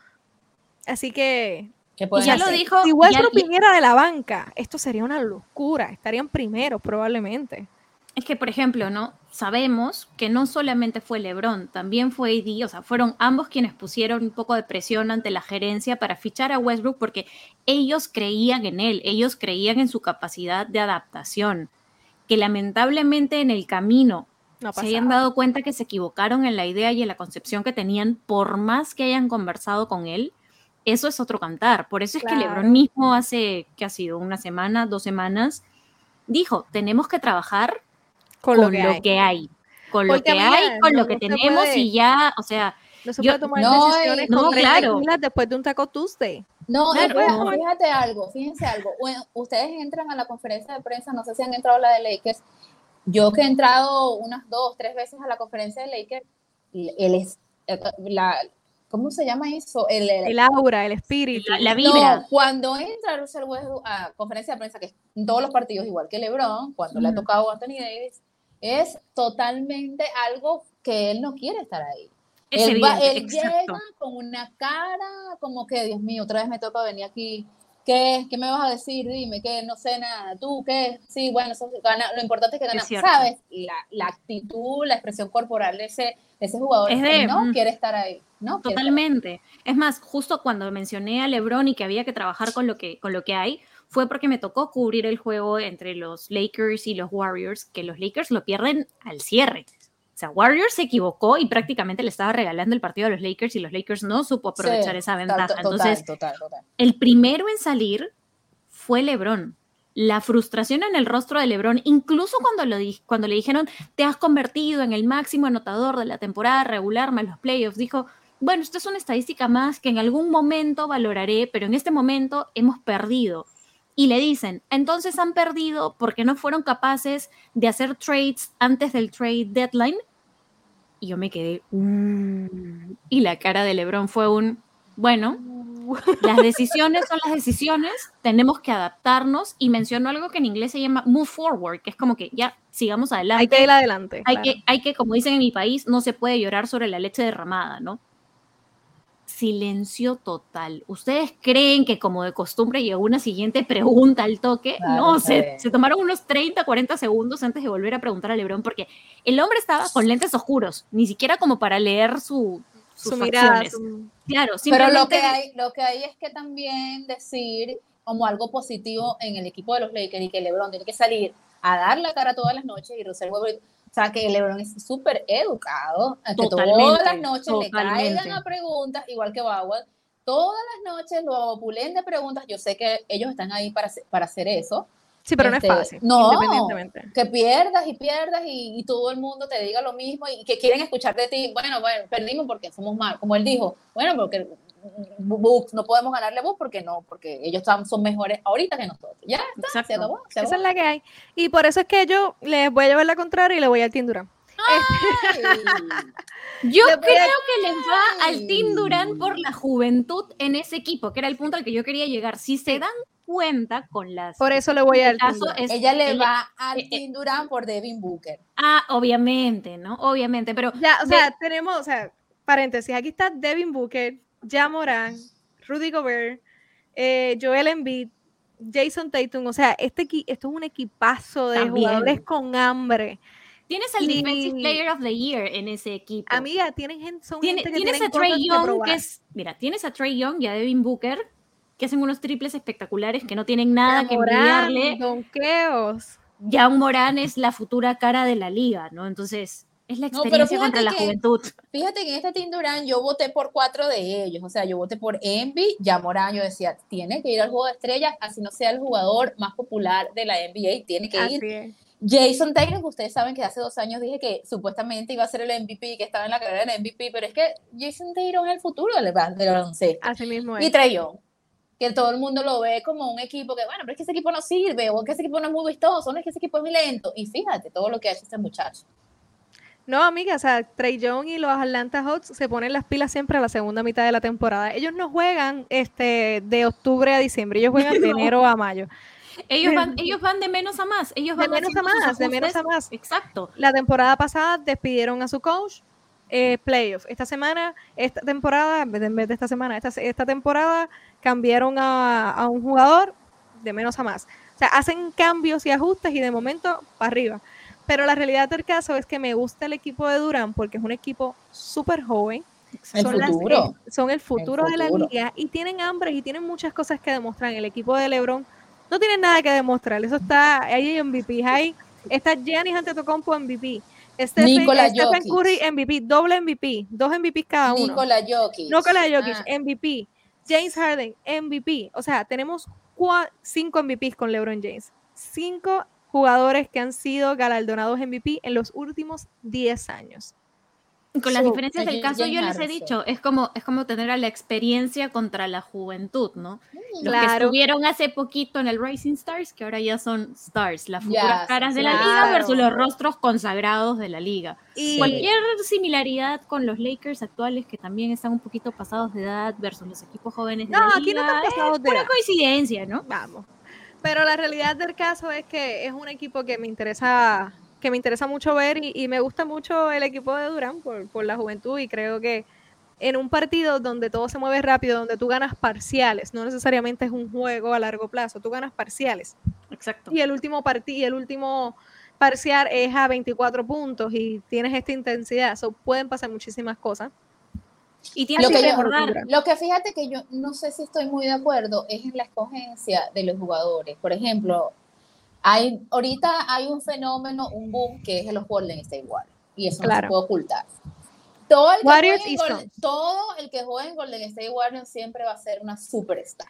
Así que ¿Qué Y pueden ya lo hacer? dijo. si Westbrook viniera de la banca, esto sería una locura. Estarían primeros probablemente. Es que, por ejemplo, ¿no? Sabemos que no solamente fue LeBron, también fue AD, o sea, fueron ambos quienes pusieron un poco de presión ante la gerencia para fichar a Westbrook porque ellos creían en él, ellos creían en su capacidad de adaptación, que lamentablemente en el camino No se hayan dado cuenta que se equivocaron en la idea y en la concepción que tenían, por más que hayan conversado con él, eso es otro cantar. Por eso es que. LeBron mismo hace, ¿qué ha sido? Una semana, dos semanas, dijo, tenemos que trabajar con, con lo que hay. hay. Con lo que hay, con no- lo que no tenemos puede- y ya, o sea, No se Yo- puede tomar no, decisiones con no, claro. después de un Taco Tuesday. No, fíjate, no. fíjate algo, fíjense algo. Bueno, ustedes entran a la conferencia de prensa, no sé si han entrado a la de Lakers. Yo que he entrado unas dos, tres veces a la conferencia de Lakers, él es, eh, la, ¿cómo se llama eso? El, el- El aura, el espíritu. la, la vibra. No, cuando entra Russell Westbrook a conferencia de prensa, que es en todos los partidos, igual que LeBron, cuando le ha tocado a Anthony Davis, es totalmente algo que él no quiere estar ahí. Es él va- llega con una cara como que, Dios mío, otra vez me toca venir aquí. ¿Qué, ¿Qué me vas a decir? Dime, que no sé nada. ¿Tú qué? Sí, bueno, eso gana, lo importante es que ganas. cierto. ¿Sabes? La, la actitud, la expresión corporal de ese, de ese jugador Es de, él no mm, quiere estar ahí. No quiere estar ahí. Totalmente. Es más, justo cuando mencioné a LeBron y que había que trabajar con lo que, con lo que hay, fue porque me tocó cubrir el juego entre los Lakers y los Warriors, que los Lakers lo pierden al cierre. Sea, Warriors se equivocó y prácticamente le estaba regalando el partido a los Lakers y los Lakers no supo aprovechar Sí, esa ventaja. total, Entonces, total, total. el primero en salir fue LeBron. La frustración en el rostro de LeBron, incluso cuando, lo di- cuando le dijeron, te has convertido en el máximo anotador de la temporada regular más los playoffs, dijo, bueno, esto es una estadística más que en algún momento valoraré, pero en este momento hemos perdido. Y le dicen, entonces han perdido porque no fueron capaces de hacer trades antes del trade deadline. Y yo me quedé, "Mm". y la cara de LeBron fue un, bueno, las decisiones son las decisiones, tenemos que adaptarnos y mencionó algo que en inglés se llama move forward, que es como que ya sigamos adelante. Hay que ir adelante. Hay claro. que, hay que, como dicen en mi país, no se puede llorar sobre la leche derramada, ¿no? Silencio total. ¿Ustedes creen que como de costumbre llegó una siguiente pregunta al toque? Claro, no, se, se tomaron unos 30, 40 segundos antes de volver a preguntar a Lebron porque el hombre estaba con lentes oscuros, ni siquiera como para leer su, sus su mirada. facciones. su- Claro, Pero simplemente... lo que, hay, lo que hay es que también decir como algo positivo en el equipo de los Lakers y que LeBron tiene que salir a dar la cara todas las noches y Russell Westbrook, o sea, que LeBron es súper educado, que todas las noches le totalmente. caigan a preguntas, igual que Bauer, todas las noches lo opulen de preguntas, yo sé que ellos están ahí para, para hacer eso, Sí, pero no es Este, fácil. no. Independientemente. que pierdas y pierdas y, y todo el mundo te diga lo mismo y que quieren escuchar de ti, bueno, bueno, perdimos porque somos mal, como él dijo, bueno, porque Bucks, no podemos ganarle a Bucks porque no, porque ellos están- son mejores ahorita que nosotros. Ya está, se Exacto. acabó, se Esa es la que hay. Y por eso es que yo les voy a llevar la contraria y le voy al Team Durán. Yo creo que les va al. Team Durán por la juventud en ese equipo, que era el punto al que yo quería llegar. Si se dan cuenta con las... Por eso le voy al es- Ella le ella- va al eh, eh, Team Durant por Devin Booker. Ah, obviamente, ¿no? Obviamente, pero Ya, o de- sea, tenemos, o sea, paréntesis, aquí está Devin Booker, Ja Moran, Rudy Gobert, eh, Joel Embiid, Jason Tatum, o sea, este esto es un equipazo de También. jugadores con hambre. tienes al y- Defensive Player of the Year en ese equipo. Amiga, tienen gente, son Tiene- gente que tienes a Trey que Young, que es, mira, tienes a Trey Young y a Devin Booker, que hacen unos triples espectaculares que no tienen nada que Morant, envidiarle. donkeos. Jan Morán es la futura cara de la liga, ¿no? Entonces, es la No, experiencia contra fíjate la que- juventud. Fíjate que en este Team Durant yo voté por cuatro de ellos, o sea, yo voté por Envy, ya Morán, yo decía, tiene que ir al juego de estrellas, así no sea el jugador más popular de la NBA, tiene que ir. Así es. Jason Taylor, que ustedes saben que hace dos años dije que supuestamente iba a ser el MVP, que estaba en la carrera del MVP, pero es que Jason Taylor es el futuro del, del baloncesto. Así mismo Y es. Trey Young, que todo el mundo lo ve como un equipo que, bueno, pero es que ese equipo no sirve, o que ese equipo no es muy vistoso, no es que ese equipo es muy lento. Y fíjate todo lo que ha hecho este muchacho. No, amiga, o sea, Trey Young y los Atlanta Hawks se ponen las pilas siempre a la segunda mitad de la temporada. Ellos no juegan este de octubre a diciembre, ellos juegan de No. enero a mayo. Ellos van, ellos van de menos a más. Ellos De van menos a más, de menos a más. Exacto. La temporada pasada despidieron a su coach, eh, playoff. Esta semana, esta temporada, en vez de- en vez de esta semana, esta, esta temporada cambiaron a, a un jugador de menos a más. O sea, hacen cambios y ajustes y de momento para arriba. Pero la realidad del caso es que me gusta el equipo de Durán porque es un equipo súper joven. El son, las- futuro. eh, son el futuro de la liga y tienen hambre y tienen muchas cosas que demostrar. El equipo de LeBron no tiene nada que demostrar. Eso está, ahí hay MVP. Hay, está Giannis Antetokounmpo MVP. Stephen, Nikola Stephen Jokic. Curry MVP, doble MVP, dos MVP cada uno. Nikola Jokic. Nikola Jokic Ah, MVP, James Harden MVP. O sea, tenemos cinco MVPs con LeBron James. Cinco jugadores que han sido galardonados MVP en los últimos 10 años. Con las So, diferencias del caso, yo les he dicho, es como, es como tener a la experiencia contra la juventud, ¿no? Los que Claro. estuvieron hace poquito en el Rising Stars, que ahora ya son Stars, las futuras son caras de la Stars. liga versus los Claro. rostros consagrados de la liga. Y Cualquier similaridad con los Lakers actuales, que también están un poquito pasados de edad, versus los equipos jóvenes de No, la aquí no liga, están es pasados de pura edad. coincidencia, ¿no? vamos. Pero la realidad del caso es que es un equipo que me interesa, que me interesa mucho ver y, y me gusta mucho el equipo de Durán por, por la juventud y creo que en un partido donde todo se mueve rápido, donde tú ganas parciales, no necesariamente es un juego a largo plazo, tú ganas parciales. Exacto. Y el último partido, el último parcial es a 24 puntos y tienes esta intensidad, so, pueden pasar muchísimas cosas. Y tienes Lo que que yo- Lo que fíjate que yo no sé si estoy muy de acuerdo es en la escogencia de los jugadores. Por ejemplo, hay ahorita hay un fenómeno, un boom que es en los Golden State Warriors y eso no se puede ocultar. Todo el, que juegue todo el que juegue en Golden State Warriors siempre va a ser una superstar.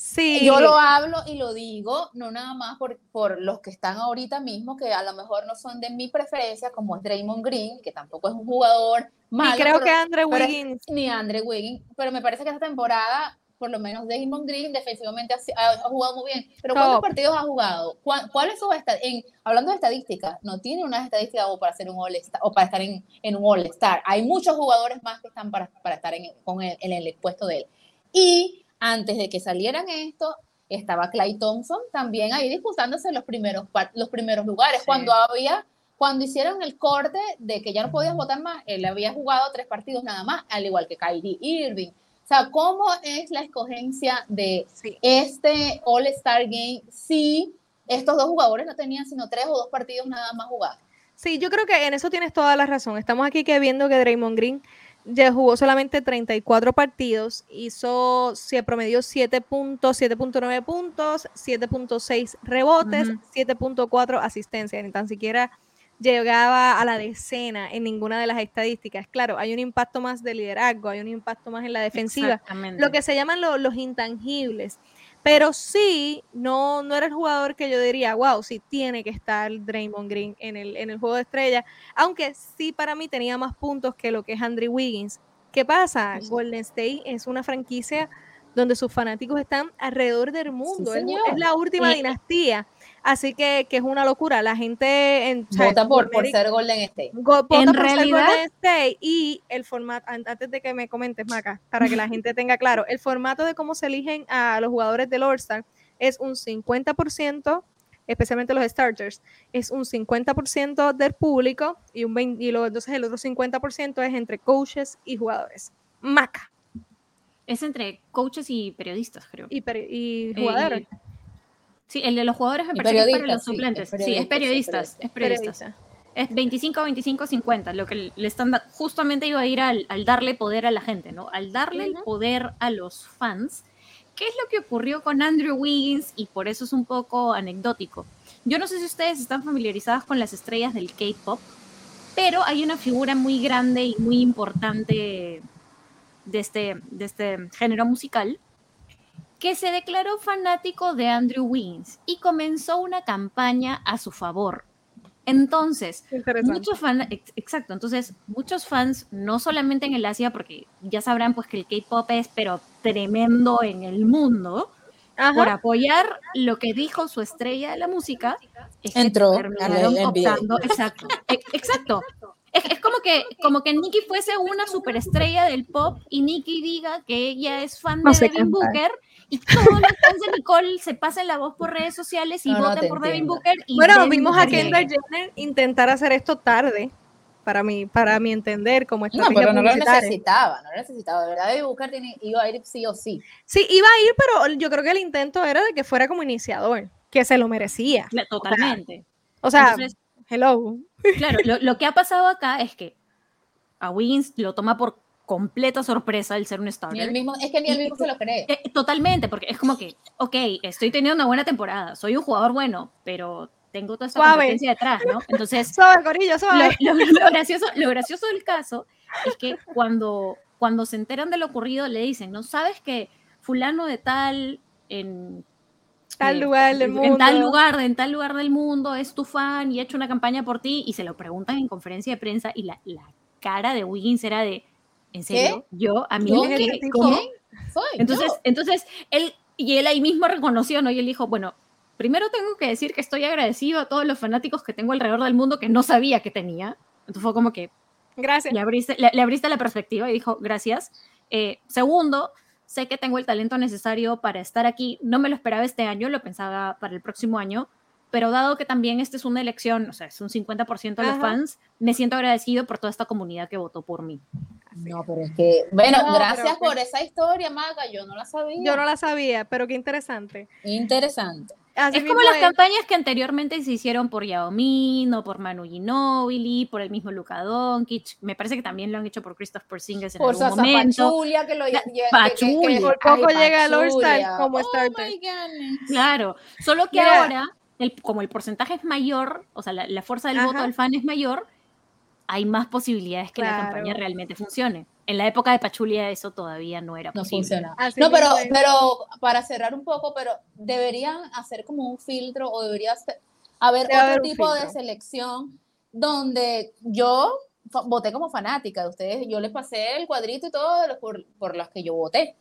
Sí, Yo lo hablo y lo digo, no nada más por, por los que están ahorita mismo, que a lo mejor no son de mi preferencia, como es Draymond Green, que tampoco es un jugador malo. y creo pero- que Andre es- Wiggins ni Andre Wiggins, pero me parece que esta temporada, por lo menos Damon Green defensivamente ha, ha- jugado muy bien. Pero ¿cuántos Top. partidos ha jugado? ¿Cuál, cuál es su en Hablando de estadísticas, no tiene unas estadísticas como para ser un All Star o para estar en, en un All Star. Hay muchos jugadores más que están para, para estar en, con el, en el puesto de él. Y antes de que salieran esto, estaba Clay Thompson también ahí disputándose los primeros, los primeros lugares. Sí. Cuando había cuando hicieron el corte de que ya no podías votar más, él había jugado tres partidos nada más, al igual que Kyrie Irving. O sea, ¿cómo es la escogencia de sí. este All-Star Game si estos dos jugadores no tenían sino tres o dos partidos nada más jugados? Sí, yo creo que en eso tienes toda la razón. Estamos aquí que viendo que Draymond Green ya jugó solamente 34 partidos, hizo, se promedió 7 puntos, 7.9 puntos, 7.6 rebotes, Ujú. 7.4 asistencias, ni tan siquiera llegaba a la decena en ninguna de las estadísticas. Claro, hay un impacto más de liderazgo, hay un impacto más en la defensiva, lo que se llaman lo- los intangibles. Pero sí, no, no era el jugador que yo diría, wow, sí tiene que estar Draymond Green en el, en el juego de estrella. Aunque sí para mí tenía más puntos que lo que es Andrew Wiggins. ¿Qué pasa? Golden State es una franquicia donde sus fanáticos están alrededor del mundo. es, la última dinastía. Así que, que es una locura. La gente en, o sea, Vota por, por ser Golden State. Go- vota En por ser realidad- Golden State y el formato, an- antes de que me comentes, Maca, para que la gente tenga claro, el formato de cómo se eligen a los jugadores del All-Star es un 50%, especialmente los starters, es un 50% del público y, un 20 y luego entonces el otro 50% es entre coaches y jugadores. Maca Es entre coaches y periodistas, creo. y, peri- y Eh, jugadores. Sí, el de los jugadores me parece que es para los sí, suplentes. es Sí, es periodistas, es periodistas. periodistas. Es 25, 25, 50, lo que le están da- justamente iba a ir al, al darle poder a la gente, ¿no? Al darle el poder a los fans. ¿Qué es lo que ocurrió con Andrew Wiggins? Y por eso es un poco anecdótico. Yo no sé si ustedes están familiarizadas con las estrellas del K-pop, pero hay una figura muy grande y muy importante de este, de este género musical que se declaró fanático de Andrew Wiggins y comenzó una campaña a su favor. Entonces, muchos fans, exacto, entonces muchos fans, no solamente en el Asia, porque ya sabrán pues que el K-pop es pero tremendo en el mundo, Ajá. por apoyar lo que dijo su estrella de la música, es que Entró terminaron optando- exacto, e- exacto. Es, es como que como que Nicki fuese una superestrella del pop y Nicki diga que ella es fan No de Devin cantar. Booker y todos los fans de Nicole se pasen la voz por redes sociales y No, no voten te por Devin. Booker. Y Bueno, Devin vimos a Kendall. Jenner intentar hacer esto tarde, para mi, para mi entender, como No, estrategia pero no lo necesitaba, no lo necesitaba. De verdad, David Booker tiene- iba a ir sí o sí. Sí, iba a ir, pero yo creo que el intento era de que fuera como iniciador, que se lo merecía. Totalmente. O sea, Entonces, hello. Claro, lo, lo que ha pasado acá es que a Wiggins lo toma por completa sorpresa el ser un Ni starter. el mismo, es que ni él mismo se lo cree. Eh, totalmente, porque es como que, ok, estoy teniendo una buena temporada, soy un jugador bueno, pero tengo toda esta Suave. competencia detrás, ¿no? Entonces, Suave, Corillo, lo, suave. lo- lo gracioso, lo gracioso del caso es que cuando, cuando se enteran de lo ocurrido, le dicen, ¿no sabes que fulano de tal en Tal eh, lugar del en tal mundo. lugar, en tal lugar del mundo es tu fan y ha hecho una campaña por ti y se lo preguntan en conferencia de prensa y la, la cara de Wiggins era de ¿en serio? Yo a mí. ¿qué? ¿Qué? Soy Entonces, yo. entonces él y él ahí mismo reconoció, ¿no? Y él dijo, bueno, primero tengo que decir que estoy agradecido a todos los fanáticos que tengo alrededor del mundo que no sabía que tenía. Entonces fue como que Gracias. le abriste, le, le abriste la perspectiva y dijo, gracias. Eh, segundo, sé que tengo el talento necesario para estar aquí. No me lo esperaba este año, lo pensaba para el próximo año. Pero dado que también esta es una elección, o sea, es un 50% de los Ajá. fans, me siento agradecido por toda esta comunidad que votó por mí. No, pero es que, bueno, No, gracias pero- por esa historia, Maga. Yo no la sabía. Yo no la sabía, pero qué interesante. Interesante. Así es como las campañas que anteriormente se hicieron por Yao Min o por Manu Ginóbili, por el mismo Luka Doncic. Me parece que también lo han hecho por Christoph Porzingis en Por algún Sasa momento. Pachulia, que lo La- que- que- que- Pachulia. Por poco Ay, llega al All-Star Pachulia. como Oh starter. Claro, solo que Mira. ahora, el- como el porcentaje es mayor, o sea, la, la fuerza del voto del fan es mayor, hay más posibilidades que la campaña realmente funcione. En la época de Pachulia eso todavía no era No posible. No, pero, para cerrar un poco, pero deberían hacer como un filtro o debería haber Debe otro haber un tipo de selección donde yo voté como fanática de ustedes, yo les pasé el cuadrito y todo por, por las que yo voté.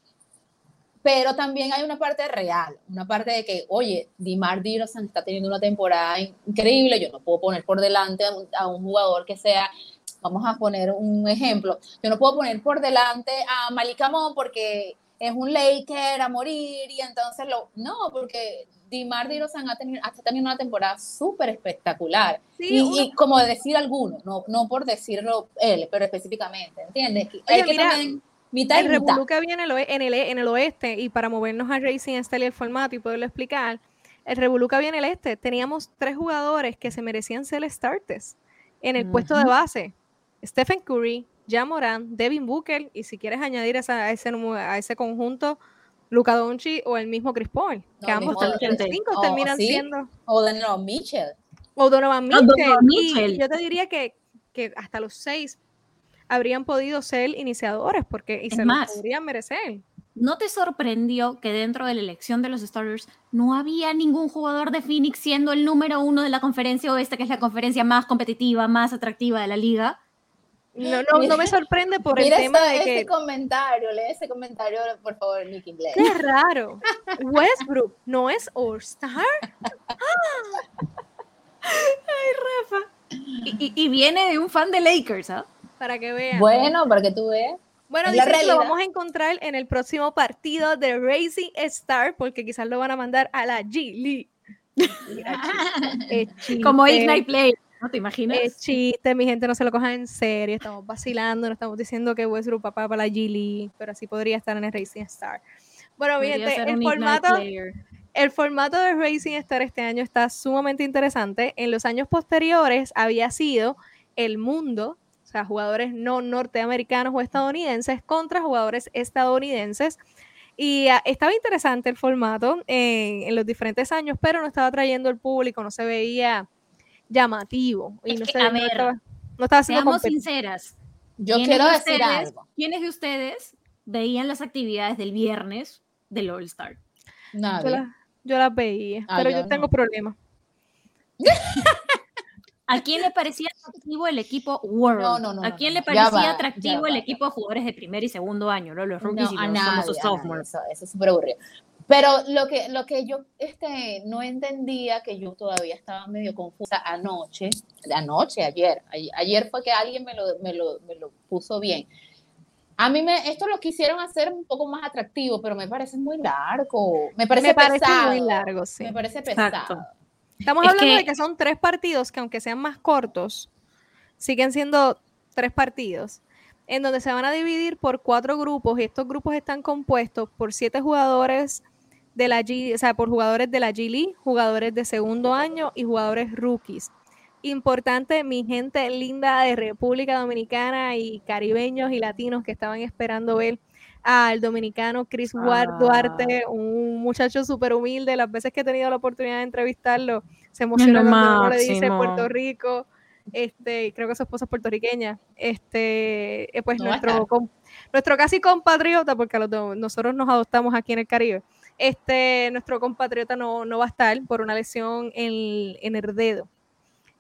Pero también hay una parte real, una parte de que, oye, Dimar Dirozan está teniendo una temporada increíble, yo no puedo poner por delante a un, a un jugador que sea, vamos a poner un ejemplo, yo no puedo poner por delante a Malika Mon porque es un Laker a morir y entonces lo, no, porque Dimar Dirozan ha tenido, ha tenido una temporada súper espectacular. Sí, y, como decir alguno, no, no por decirlo él, pero específicamente, ¿entiendes? Que hay Oye, que mira, también mitad y el mitad. revolú que había en el, en, el, e- en el oeste, y para movernos a Racing Style y el formato y poderlo explicar, el revolú que había en el este, teníamos tres jugadores que se merecían ser starters en el puesto de base. Stephen Curry, Ja Morant, Devin Booker, y si quieres añadir esa- a, ese, a ese conjunto, Luca Doncic o el mismo Chris Paul, que No, ambos Doncic. cinco Oh, terminan ¿sí? siendo O no, Mitchell. o Donovan Ah, Mitchell. Donovan y Mitchell. yo te diría que, que hasta los seis habrían podido ser iniciadores porque y Es se más. lo podrían merecer. ¿no te sorprendió que dentro de la elección de los starters no había ningún jugador de Phoenix siendo el número uno de la conferencia oeste, que es la conferencia más competitiva, más atractiva de la liga? No, no, no me sorprende por el Mira tema esta- de ese que. comentario, lee ese comentario, por favor, Nicky Inglés. Qué raro. Westbrook no es All-Star. Y, y- y viene de un fan de Lakers, ¿ah? Para que vean. Bueno, para que tú veas. Bueno, dicen que lo vamos a encontrar en el próximo partido de Racing Star, porque quizás lo van a mandar a la G League. Como Ignite Play, ¿no te imaginas? Es chiste, mi gente, no se lo cojan en serio. Estamos vacilando, no estamos diciendo que Westbrook papá para la G League, pero así podría estar en el Racing Star. Bueno, mi gente, el formato, el formato de Racing Star este año está sumamente interesante. En los años posteriores había sido el mundo, o sea, jugadores no norteamericanos o estadounidenses contra jugadores estadounidenses. Y ah, estaba interesante el formato en, en los diferentes años, pero no estaba trayendo el público, no se veía llamativo. Y Es no, que, se- a no ver, estaba, no estaba siendo Seamos sinceras. Yo ¿quiénes quiero de decir ustedes- algo. ¿Quiénes de ustedes veían las actividades del viernes del All Star? Yo, Nadie. yo las veía, Ah, pero yo yo tengo problemas. ¿A quién le parecía atractivo el equipo World? No, no, no, ¿A quién no, le parecía va, atractivo va, el equipo de jugadores de primer y segundo año, ¿no? los rookies No, y a los famosos sophomores? Eso, eso es súper aburrido. Pero lo que, lo que yo este, no entendía, que yo todavía estaba medio confusa anoche, anoche, ayer, ayer, ayer fue que alguien me lo, me, lo, me lo puso bien. A mí me, esto lo quisieron hacer un poco más atractivo, pero me parece muy largo. Me parece Me parece pesado. muy largo, sí. Me parece Exacto. Estamos Es hablando de que- que son tres partidos que aunque sean más cortos, siguen siendo tres partidos, en donde se van a dividir por cuatro grupos y estos grupos están compuestos por siete jugadores de la G, o sea, por jugadores de la G League, jugadores de segundo año y jugadores rookies. Importante, mi gente linda de República Dominicana y caribeños y latinos que estaban esperando ver al dominicano Chris Ward Ah. Duarte, un muchacho súper humilde. Las veces que he tenido la oportunidad de entrevistarlo, se emociona lo cuando uno le dice. Puerto Rico. Este, creo que su esposa es puertorriqueña. Este, eh, pues No nuestro, com- nuestro casi compatriota, porque los nosotros nos adoptamos aquí en el Caribe. Este, nuestro compatriota no, no va a estar por una lesión en, en el dedo.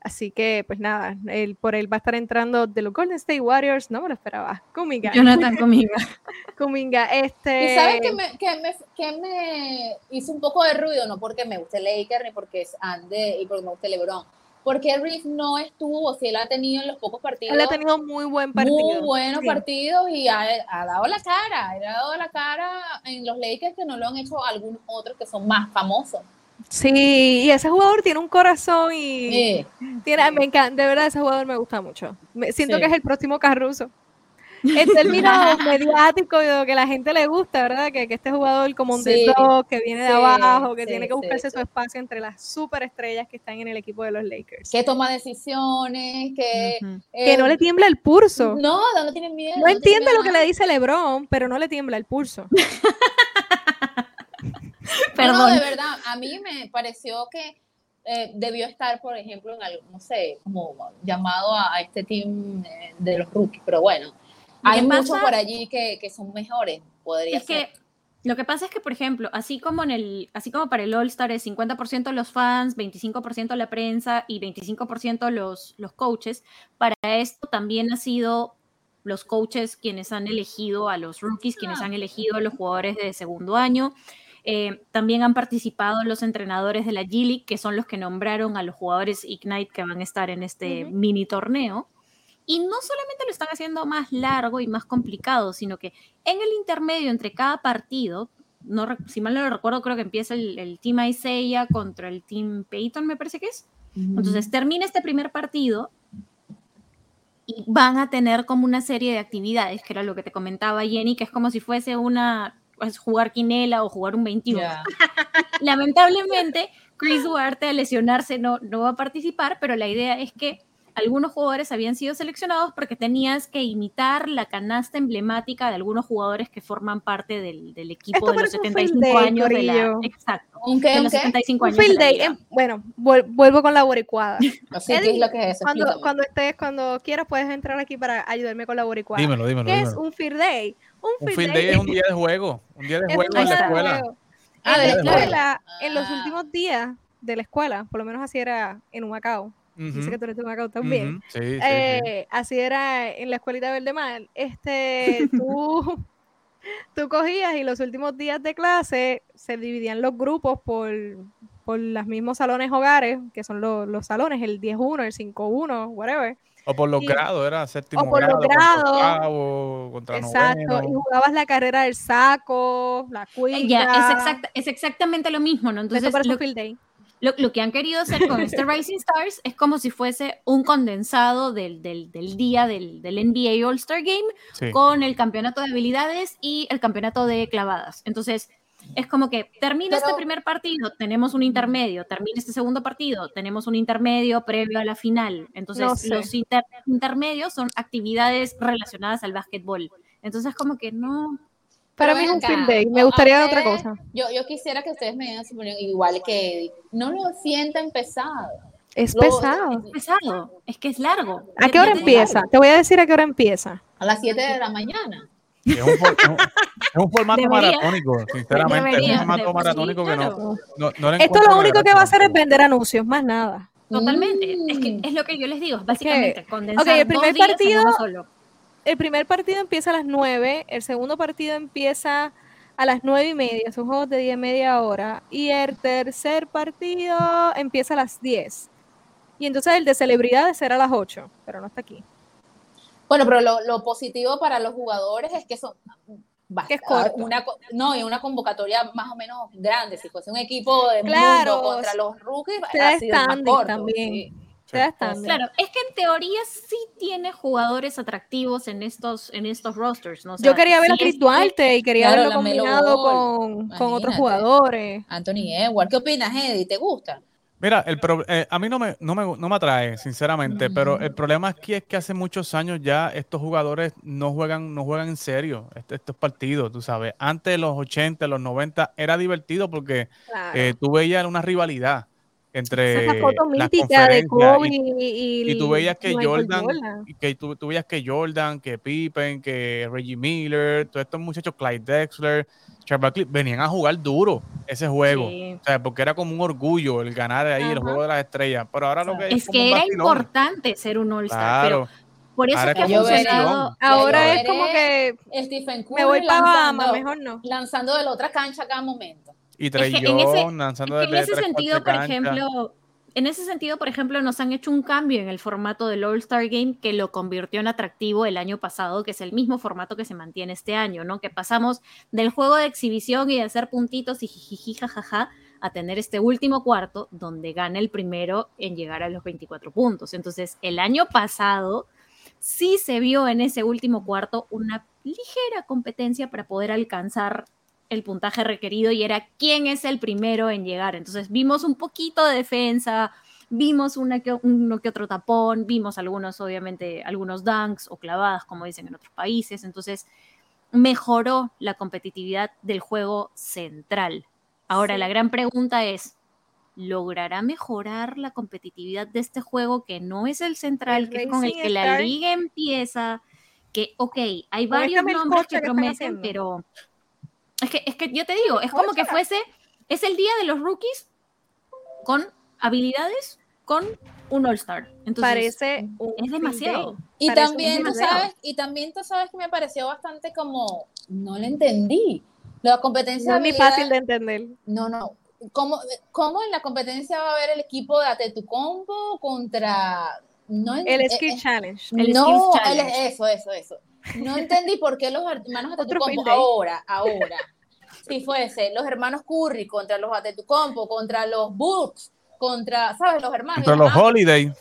Así que, pues nada, él, por él va a estar entrando de los Golden State Warriors, no me lo esperaba. Kuminga. Jonathan Comiga. Kuminga, este. ¿Y sabes qué me, me hizo un poco de ruido? No porque me guste Laker ni porque es Ande y porque me guste LeBron. Porque Riff no estuvo, si él ha tenido en los pocos partidos. Él ha tenido muy buen partido. Muy buenos sí. partidos y ha, ha dado la cara, él ha dado la cara en los Lakers que no lo han hecho algunos otros que son más famosos. Sí, y ese jugador tiene un corazón y Sí. tiene, me encanta, de verdad ese jugador me gusta mucho. Me- siento Sí. que es el próximo Carruso. En términos mediáticos y de lo que la gente le gusta, ¿verdad? Que, que este jugador como un Sí, que viene de sí, abajo, que sí, tiene que sí, buscarse su espacio entre las superestrellas que están en el equipo de los Lakers. Que toma decisiones, que... Ujú. Que eh, no le tiembla el pulso. No, no tiene miedo. No tiene entiende miedo lo que le dice LeBron, pero no le tiembla el pulso. Perdón. No, de verdad, a mí me pareció que eh, debió estar, por ejemplo, en algo, no sé, como llamado a, a este team eh, de los rookies, pero bueno, hay muchos por allí que, que son mejores, podría Es ser. que lo que pasa es que, por ejemplo, así como en el, así como para el All-Star es 50% los fans, 25% la prensa y 25% los, los coaches, para esto también ha sido los coaches quienes han elegido a los rookies, quienes Ah. han elegido a los jugadores de segundo año. Eh, también han participado los entrenadores de la G League, que son los que nombraron a los jugadores Ignite que van a estar en este mini torneo. Y no solamente lo están haciendo más largo y más complicado, sino que en el intermedio entre cada partido, no, si mal no lo recuerdo, creo que empieza el, el Team Isaiah contra el Team Peyton, me parece que es. Entonces termina este primer partido y van a tener como una serie de actividades, que era lo que te comentaba Jenny, que es como si fuese una, pues, jugar quinela o jugar un 21. Ya. Lamentablemente, Chris Duarte al lesionarse no, no va a participar, pero la idea es que algunos jugadores habían sido seleccionados porque tenías que imitar la canasta emblemática de algunos jugadores que forman parte del, del equipo Esto de los parece un field 75 day, años de la. Exacto. ¿Un qué? de ¿Un los qué? 75 Un años. field day. em, bueno, vuel- vuelvo con la boricuada. Así que Eddie, es lo que es. Cuando, cuando estés, cuando quieras, puedes entrar aquí para ayudarme con la boricuada. Dímelo, dímelo. ¿Qué es dímelo. un field day? Un Un field, field day es un día de juego. Un día de es juego en la escuela. Ah, en la escuela. en los últimos días de la escuela, por lo menos así era en Humacao. Dice Ujú, que tú eres de Humacao también. ujú, Sí, sí, sí. Eh, así era en la escuelita Verde Mar. Este, tú, tú cogías y los últimos días de clase se dividían los grupos por, por los mismos salones hogares, que son los, los salones, el 10-1, el 5-1, whatever. O por los y- grados, era séptimo o por los grado, cuarto grados. octavo, contra Exacto. Y noveno. jugabas la carrera del saco, la cuita. Eh, Ya, es, exacta- es exactamente lo mismo, ¿no? Entonces, lo, day. lo- lo que han querido hacer con este Rising Stars es como si fuese un condensado del, del- del día del, del NBA All-Star Game Sí. con el campeonato de habilidades y el campeonato de clavadas. Entonces, es como que termina este primer partido, tenemos un intermedio, termina este segundo partido, tenemos un intermedio previo a la final. Entonces, No sé. los inter- intermedios son actividades relacionadas al básquetbol. Entonces, como que no. Para Pero mí es un field day. Me gustaría otra cosa. Yo, yo quisiera que ustedes me dieran su opinión igual que Eddie. No lo sientan pesado. Es Lo- pesado. Es pesado, es que es largo. ¿A qué hora empieza? Te voy a decir a qué hora empieza. A las 7 de la mañana. Es un, for- es un- formato Debería. maratónico, sinceramente. es un formato sí, maratónico que no, claro. no, no le Esto lo único que va a hacer es vender anuncios, más nada. Totalmente. Es que Mm. es lo que yo les digo, básicamente condensar ok, el dos primer partido- solo. El primer partido empieza a las 9, el segundo partido empieza a las 9 y media, son juegos de 10 media hora, y el tercer partido empieza a las 10. Y entonces el de celebridades será a las 8, pero no está aquí. Bueno, pero lo, lo positivo para los jugadores es que son Que es corto. una no y una convocatoria más o menos grande si fuese un equipo de Claro, mundo contra los rookies se da así es más corto, también. sí. Se da estándar. Claro, es que en teoría sí tiene jugadores atractivos en estos, en estos rosters, ¿no? O sea, Yo quería ver a sí Chris es- Duarte y quería Claro, verlo combinado Ball, con, con otros jugadores. Anthony Edwards, ¿qué opinas, Eddie? ¿Te gusta? Mira, el pro- eh, a mí no me, no, me, no me atrae, sinceramente, pero el problema aquí es que hace muchos años ya estos jugadores no juegan, no juegan en serio este- estos partidos, tú sabes. Antes de los 80, los 90, era divertido porque Claro. eh, tú veías una rivalidad entre Esa foto mítica de Kobe y- y, y tú veías que Jordan, que tú, tú veías que Jordan, que Pippen, que Reggie Miller, todos estos muchachos, Clyde Drexler, Charles Barkley, venían a jugar duro ese juego. Sí. O sea, porque era como un orgullo el ganar ahí el Ajá. juego de las estrellas. Pero ahora lo que es, Es que era vacilón. importante ser un All-Star, pero Claro. por eso Ahora es que ha es funcionado. Ahora es como que Stephen Curry me voy para Bahama, lanzando, mejor no. lanzando de la otra cancha a cada momento. Y Trey que en ese- lanzando Es que en desde ese sentido, por de cancha. ejemplo, en ese sentido, por ejemplo, nos han hecho un cambio en el formato del All-Star Game que lo convirtió en atractivo el año pasado, que es el mismo formato que se mantiene este año, ¿no? Que pasamos del juego de exhibición y de hacer puntitos y jijiji, jajaja, a tener este último cuarto donde gana el primero en llegar a los 24 puntos. Entonces, el año pasado sí se vio en ese último cuarto una ligera competencia para poder alcanzar el puntaje requerido y era quién es el primero en llegar. Entonces vimos un poquito de defensa, vimos una que, uno que otro tapón, vimos algunos, obviamente, algunos dunks o clavadas, como dicen en otros países. Entonces mejoró la competitividad del juego central. Ahora, Sí. la gran pregunta es, ¿logrará mejorar la competitividad de este juego que no es el central, El que es con el que la liga empieza? Que, ok, hay varios nombres que prometen, pero es que, es que yo te digo, es como que fuese, es el día de los rookies con habilidades con un All-Star. Entonces, parece un es demasiado. Y Parece también, tú sabes, y también tú sabes que me pareció bastante como, no lo entendí. La competencia No es muy habilidad- fácil de entender. No, no. ¿Cómo, ¿Cómo en la competencia va a haber el equipo de Atetucompo contra... No, El eh, Skill eh, Challenge. El no, Skills el- Challenge. eso, eso, eso. No entendí por qué los hermanos day. ahora, ahora, si fuese los hermanos Curry contra los Atetucompo, contra los Bucks, contra, ¿sabes? Los hermanos. Contra los Holiday.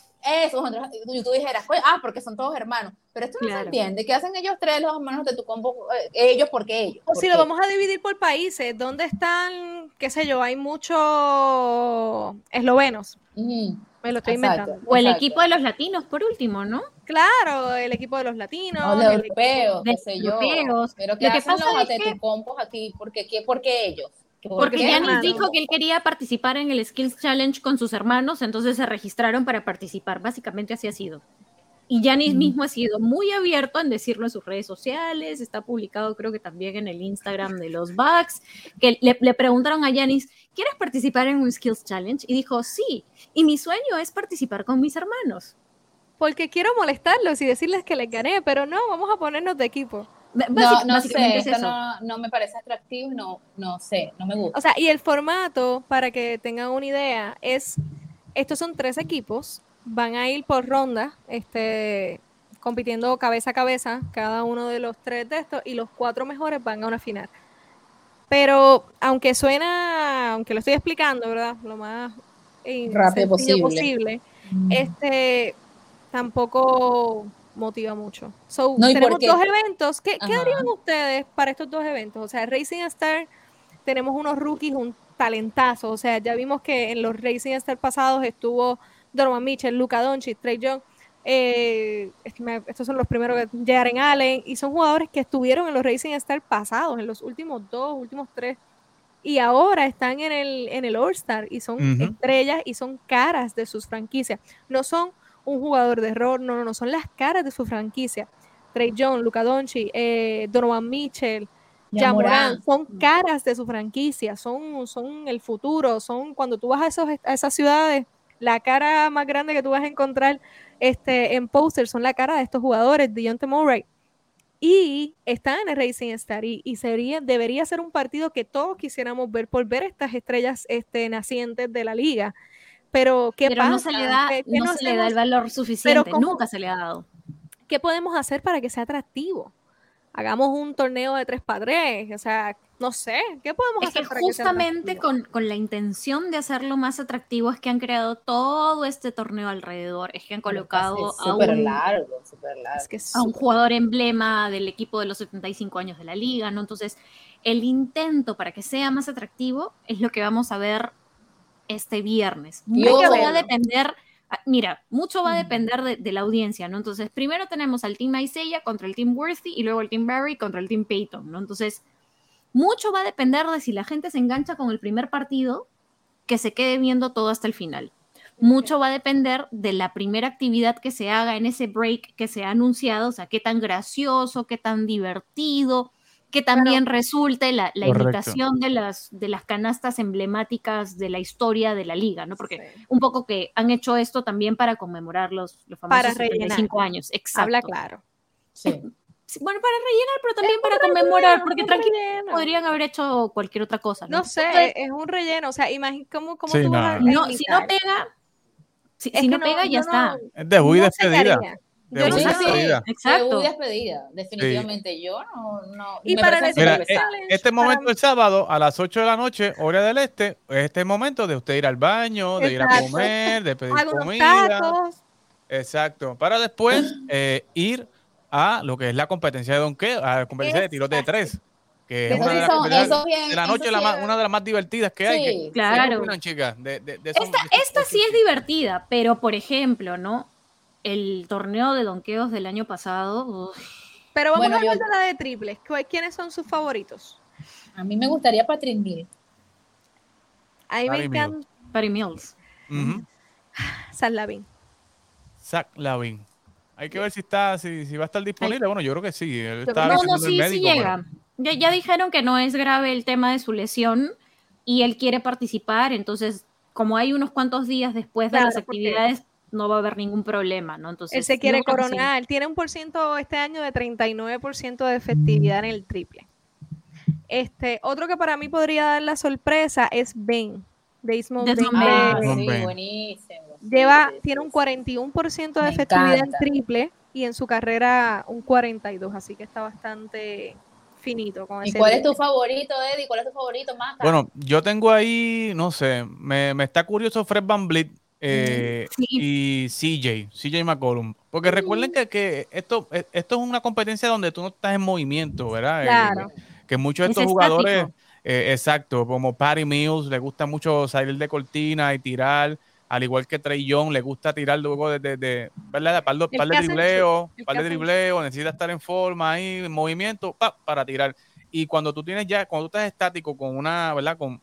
Eso, contra- y tú dijeras, pues, ah, porque son todos hermanos. Pero esto no Claro. se entiende. ¿Qué hacen ellos tres, los hermanos de tu compo? Eh, ellos, porque ellos. O si ¿Por lo vamos a dividir por países, ¿dónde están, qué sé yo, hay muchos eslovenos? Ujú. Me lo estoy Exacto. inventando. O el Exacto. equipo de los latinos, por último, ¿no? Claro, el equipo de los latinos. O los europeos, qué sé yo. europeos. Pero ¿qué Lo que hacen pasa los que- aquí? ¿Por qué, qué- por qué ellos? ¿Por Porque hermano? dijo que él quería participar en el Skills Challenge con sus hermanos, entonces se registraron para participar. Básicamente así ha sido. Y Mm. mismo ha sido muy abierto en decirlo en sus redes sociales, está publicado creo que también en el Instagram de los Bucks, que le, le preguntaron a Giannis, ¿quieres participar en un Skills Challenge? Y dijo, sí, y mi sueño es participar con mis hermanos. Porque quiero molestarlos y decirles que les gané, pero no, vamos a ponernos de equipo. No, no básicamente sé, es esto eso. no, no me parece atractivo, no, no sé, no me gusta. O sea, y el formato, para que tengan una idea, es, estos son tres equipos, van a ir por ronda, este, compitiendo cabeza a cabeza, cada uno de los tres de estos, y los cuatro mejores van a una final. Pero aunque suena, aunque lo estoy explicando, ¿verdad? Lo más Rápido posible. Mm. este tampoco motiva mucho. So, No, ¿y por tenemos dos eventos. ¿Qué, qué harían ustedes para estos dos eventos? O sea, Racing Star, tenemos unos rookies, un talentazo. O sea, ya vimos que en los Racing Star pasados estuvo Donovan Mitchell, Luka Doncic, Trey Young. eh, estos son los primeros que Jaren Allen y son jugadores que estuvieron en los Racing Star pasados, en los últimos dos, últimos tres y ahora están en el, en el All-Star y son estrellas y son caras de sus franquicias. No son un jugador de error, no, no, no, son las caras de su franquicia. Trey Young, Luka Doncic, eh, Donovan Mitchell, Morán. son caras de su franquicia, son, son el futuro, son cuando tú vas a, esos, a esas ciudades, la cara más grande que tú vas a encontrar este, en posters son la cara de estos jugadores, Deontay Murray. Y están en el Racing Star y, y sería, debería ser un partido que todos quisiéramos ver por ver estas estrellas este, nacientes de la liga. Pero, ¿qué Pero pasa? no se le da, ¿Qué- qué no se le da el valor suficiente, ¿cómo? nunca se le ha dado. ¿qué podemos hacer para que sea atractivo? Hagamos un torneo de 3 para 3, o sea, no sé, ¿qué podemos Es que hacer para que sea justamente atractivo? con, con la intención de hacerlo más atractivo es que han creado todo este torneo alrededor, es que han colocado Es a un, largo, largo. Es que es a un jugador emblema del equipo de los 75 años de la liga, ¿no? Entonces, el intento para que sea más atractivo es lo que vamos a ver este viernes. Mucho va a depender, mira, mucho va a Mm. depender de, de la audiencia, ¿no? Entonces, primero tenemos al Team Isaiah contra el Team Worthy y luego el Team Barry contra el Team Peyton, ¿no? Entonces, mucho va a depender de si la gente se engancha con el primer partido, que se quede viendo todo hasta el final. Mucho va a depender de la primera actividad que se haga en ese break que se ha anunciado, o sea, qué tan gracioso, qué tan divertido, que también resulte la, la imitación de las, de las canastas emblemáticas de la historia de la liga, ¿no? Porque Sí. un poco que han hecho esto también para conmemorar los, los famosos Para rellenar. 75 años. Exacto. Habla claro. Sí. Sí, Bueno, para rellenar, pero también para relleno, conmemorar, porque tranquilamente relleno. podrían haber hecho cualquier otra cosa. No, No sé, Entonces, es un relleno, o sea, imagínate cómo, cómo Sí, tú no. vas a no, si no pega, si, no pega, ya está. debut y no despedida. Cenaría. Yo no sé. Exacto. Despedida, definitivamente. Yo no, no. Y me para Mira, este para momento mí- el sábado a las 8 de la noche, hora del este, es este momento de usted ir al baño, de ir a comer, de pedir comida. tacos. Exacto. Para después eh, ir a lo que es la competencia de donkeo, a la competencia de tiros de tres. Que es una de las son- competencias eso bien- de la eso noche, sí la más- es- una de las más divertidas que hay. Sí, que- claro. De, de, de Esta, de esta sí es divertida, pero por ejemplo, ¿no? El torneo de donqueos del año pasado, uf, Pero vamos Bueno, a hablar yo- de la de triples. ¿Cu- ¿Quiénes son sus favoritos? A mí me gustaría Patrick Mill. A mí me encanta Patty Mills. Ujú. San Lavín. Zach Lavin. Hay que ver si está, si, si va a estar disponible. Bueno, yo creo que sí. Él está No, no, sí, sí médico, llega. Ya, ya dijeron que no es grave el tema de su lesión y él quiere participar, entonces, como hay unos cuantos días después de Claro, las porque- actividades, no va a haber ningún problema, ¿no? Entonces, Él se quiere coronar. Tiene un por ciento este año de 39% de efectividad en el triple. Este, otro que para mí podría dar la sorpresa es Ben. Ben. Bain. Ah, Desmond sí, buenísimo. Lleva, sí, tiene un sí. 41% de Me efectividad en encanta. triple y en su carrera un 42, así que está bastante finito con ¿Y ese cuál es tu favorito, Eddie? ¿Cuál es tu favorito, Maca? Bueno, yo tengo ahí, no sé, me, me está curioso Fred Van Vliet eh, Sí. y CJ, CJ McCollum. Porque recuerden que, que esto, eh, esto es una competencia donde tú no estás en movimiento, ¿verdad? Eh, Claro. que muchos de Es estos jugadores, eh, exacto, como Patty Mills, le gusta mucho salir de cortina y tirar. al igual que Trey Young, le gusta tirar luego de, de, de ¿verdad? Par, de- par de dribleo, par de dribleo, necesita estar en forma ahí, en movimiento, pa, para tirar. Y cuando tú tienes ya, cuando tú estás estático con una, ¿verdad? Con,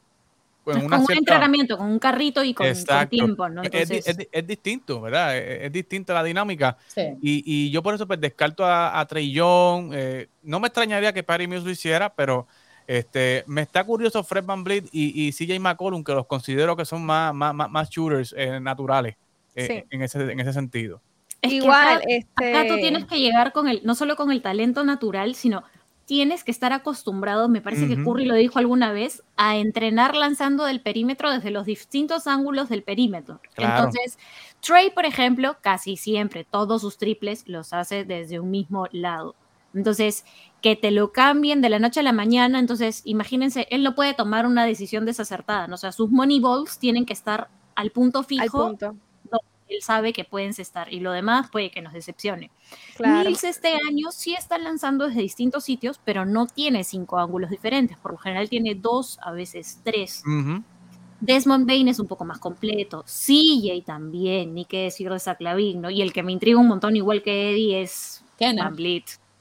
con Es una como un cierta- entrenamiento, con un carrito y con, con tiempo, ¿no? es, di- Entonces, es di- es distinto, ¿verdad? Es, es distinta la dinámica. Sí. Y, y yo por eso pues descarto a, a Trey Young. eh, no me extrañaría que Patty Mills lo hiciera, pero este, me está curioso Fred Van Vliet y, y CJ McCollum, que los considero que son más, más, más, más shooters eh, naturales eh, Sí. en, ese, en ese sentido. es que Igual, acá- este. Acá tú tienes que llegar con el, no solo con el talento natural, sino tienes que estar acostumbrado, me parece que. Curry lo dijo alguna vez, a entrenar lanzando del perímetro desde los distintos ángulos del perímetro. Claro. Entonces, Trey, por ejemplo, casi siempre todos sus triples los hace desde un mismo lado. Entonces, que te lo cambien de la noche a la mañana, entonces imagínense, él no puede tomar una decisión desacertada, ¿no? o sea, sus money balls tienen que estar al punto fijo al punto. Él sabe que pueden estar y lo demás puede que nos decepcione. Claro. Mills este año sí está lanzando desde distintos sitios, pero no tiene cinco ángulos diferentes. Por lo general tiene dos, a veces tres. Desmond Bain es un poco más completo. CJ también, ni qué decir de Zach Lavin, ¿no? Y el que me intriga un montón, igual que Eddie, es ¿Quién Van. Van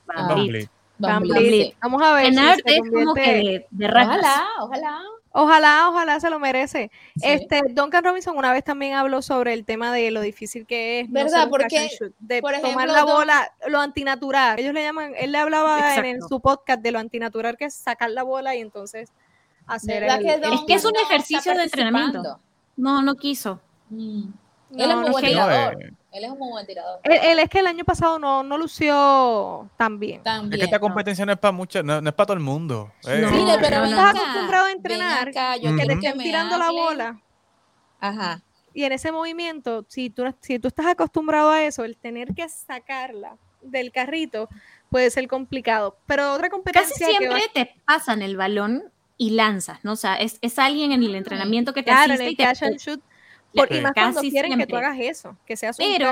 Ah. Van. Vliet. Van sí. Vamos a ver. En si arte es como que de, de. Ojalá, ojalá. Ojalá, ojalá se lo merece. Sí. Este, Duncan Robinson una vez también habló sobre el tema de lo difícil que es no ¿Verdad? un Porque, shoot, de por tomar ejemplo, la Don- bola, lo antinatural. Ellos le llaman, él le hablaba en, su podcast de lo antinatural que es sacar la bola y entonces hacer ¿Verdad el, que Don Es que es un no ejercicio de entrenamiento. No, no quiso. Mm. No, Él es no muy buen sé. tirador. eh, Él es un muy buen tirador. él, él es que el año pasado no, no lució tan bien. También. Es que esta competencia no es para muchos, no, no es para todo el mundo. Eh, No, Mire, pero no, ven no. Estás acostumbrado a entrenar, acá, yo que te estén tirando la bola Ajá. y en ese movimiento, si tú, si tú estás acostumbrado a eso, el tener que sacarla del carrito puede ser complicado. Pero otra Casi competencia que va- siempre te pasan el balón y lanzas, ¿no? O sea, es, es alguien en el entrenamiento que te Claro, en asiste el y te catch and shoot. Por- y Sí. más cuando Casi quieren que tú siempre. hagas eso, que seas un Pero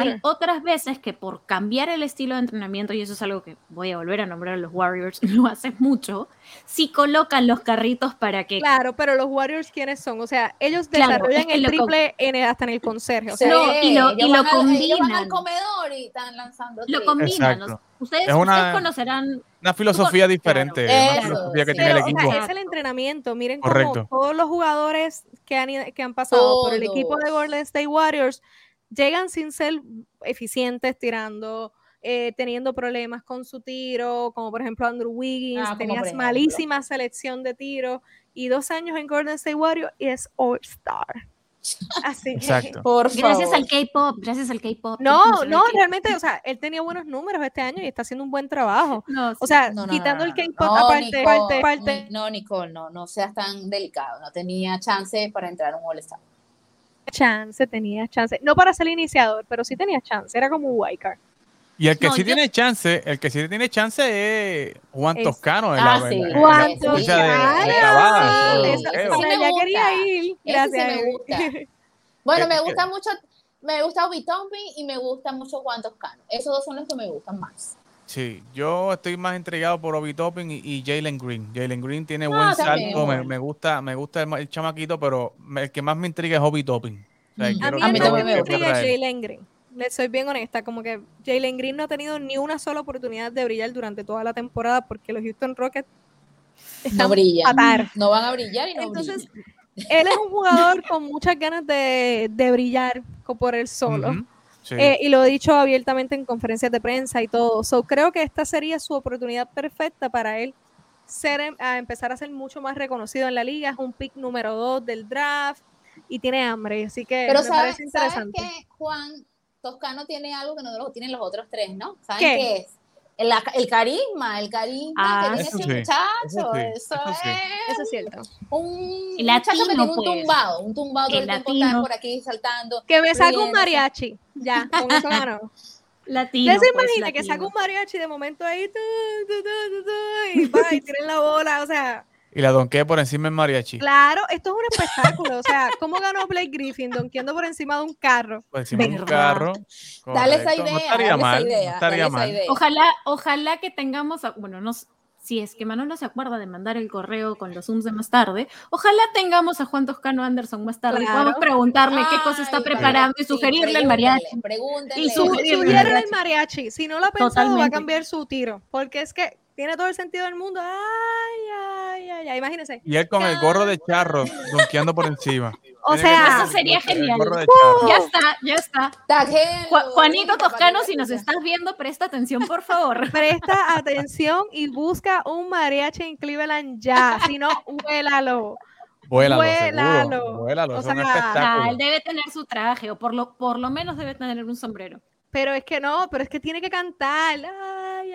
Hay otras veces que por cambiar el estilo de entrenamiento, y eso es algo que voy a volver a nombrar a los Warriors, lo haces mucho, si colocan los carritos para que... Claro, pero los Warriors, ¿quiénes son? O sea, ellos Claro, desarrollan es que el triple en el- hasta en el conserje. O sea, No, y lo- y lo van al- van al combinan. comedor y están lanzando Lo combinan. Exacto. ¿no? Ustedes, Es una- ustedes conocerán... Una filosofía Claro. diferente, Eso, una filosofía que sí. tiene el pero, o equipo. sea, es el entrenamiento. Miren Correcto. cómo todos los jugadores que han, que han pasado por el equipo de. Golden State Warriors llegan sin ser eficientes tirando, eh, teniendo problemas con su tiro, como por ejemplo Andrew Wiggins, Ah, ejemplo. malísima selección de tiro y dos años en Golden State Warriors y es All Star. Así que- Exacto. Por Gracias favor. al K-pop, gracias al K-pop. No, no, realmente, o sea, él tenía buenos números este año y está haciendo un buen trabajo. No, O sea, No, no, quitando no, el. K-pop No, aparte, Nicole, parte, parte, Ni- No, Nicole, no, no seas tan delicado. No tenía chance para entrar a un All-Star. chance, tenía chance. No para ser iniciador, pero sí tenía chance. Era como un wild card. Y el que No, sí yo- tiene chance, el que sí tiene chance es Juan Es- Toscano Ah, la, sí. en la- en la Juan competencia de, de Toscano. Sí, Eso- me gusta. quería ir. Sí Gracias. me gusta. Bueno, me gusta mucho, me gusta Obi Toppin y me gusta mucho Juan Toscano. Esos dos son los que me gustan más. Sí, yo estoy más entregado por Obi Toppin y, y Jalen Green. Jalen Green tiene Ah, buen también, salto, me, me gusta, me gusta el, el chamaquito, pero me- el que más me intriga es Obi Toppin. O sea, Mm. A mí A también me trae. Jalen Green. Le soy bien honesta, como que Jalen Green no ha tenido ni una sola oportunidad de brillar durante toda la temporada porque los Houston Rockets No están brillan. fatal. No van a brillar y no Entonces, brillan. Él es un jugador con muchas ganas de, de brillar por él solo. Sí. Eh, y lo he dicho abiertamente en conferencias de prensa y todo. So, creo que esta sería su oportunidad perfecta para él ser, em- a empezar a ser mucho más reconocido en la liga. Es un pick número 2 del draft y tiene hambre. Así que Pero me ¿sabes, parece ¿sabes interesante. que Juan Toscano tiene algo que no lo tienen los otros tres, ¿no? ¿Saben ¿Qué? qué, es? El, el carisma, el carisma Ah, que tiene ese sí, muchacho. eso sí, Eso, eso sí. es Eso es cierto. un El muchacho que tiene un pues. tumbado, un tumbado todo El el tiempo por aquí saltando. Que me saque un mariachi. Ya, con eso ganó. Latino. ¿Usted se pues, imagina que saca un mariachi de momento ahí tu, tu, tu, tu, tu, y va y tiren la bola? O sea, Y la donqué por encima del mariachi. claro, esto es un espectáculo. O sea, ¿cómo ganó Blake Griffin donkeando por encima de un carro? Por encima de un carro. Dale esa Correcto, idea, No estaría dale mal. esa idea, no estaría dale esa mal. idea. Ojalá, ojalá que tengamos, a- bueno, no, s- si es que Manolo se acuerda de mandar el correo con los Zooms de más tarde, ojalá tengamos a Juan Toscano Anderson más tarde y Claro. podamos preguntarle qué cosa está Ay, preparando y sí, sugerirle el mariachi. pregúntenle, pregúntenle. Y Su, sugerirle el mariachi. Si no lo ha pensado, va a Totalmente. cambiar su tiro. Porque es que tiene todo el sentido del mundo. Ay, ay, ay, ay. Imagínense. Y él con el gorro de charro, donkeando por encima. O Tiene sea, Eso sería genial. Ya está, ya está. Ju- Juanito Toscano, si nos estás viendo, presta atención, por favor. presta atención y busca un mariachi en Cleveland ya. Si no, huélalo. Vuélalo, Vuélalo. Vuélalo, O es un sea, Ah, espectáculo. él debe tener su traje, o por lo, por lo menos debe tener un sombrero. Pero es que no, pero es que tiene que cantar. Ay,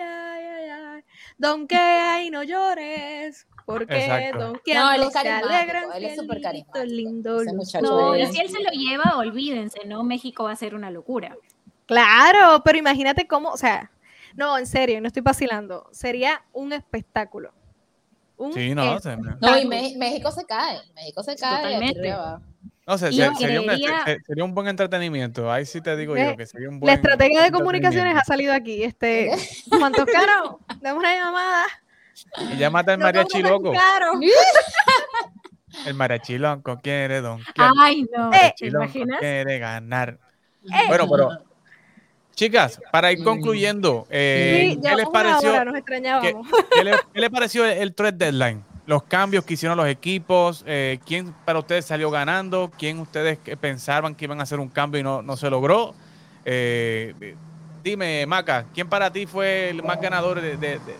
ay, ay, ay. Donkea y no llores. Porque Exacto. donkeando No, él es se carismático, alegran. él es súper carismático, lindo, No, y si él se lo lleva, olvídense, ¿no? México va a ser una locura. Claro, pero imagínate cómo, o sea, no, en serio, no estoy vacilando. Sería un espectáculo. Un Sí, no, se- No, y espectáculo. México se cae, México se cae. Totalmente. No sé, se- sería, un, creería- se- sería un buen entretenimiento. Ahí sí te digo yo que sería un buen La estratega de comunicaciones ha salido aquí. Este, Juan Toscano, dame una llamada. Y llámate al No mariachi loco. caro. El mariachi loco quiere don. Ay, no, Eh, ¿te imaginas? quiere ganar. Eh. Bueno, pero chicas, para ir concluyendo, eh, Sí, ¿qué les pareció? hora nos extrañábamos. ¿Qué le, qué le pareció el, el trade deadline? Los cambios que hicieron los equipos, eh, ¿quién para ustedes salió ganando? ¿Quién ustedes pensaban que iban a hacer un cambio y no, no se logró? Eh, dime, Maca, ¿quién para ti fue el más ganador de, de- de-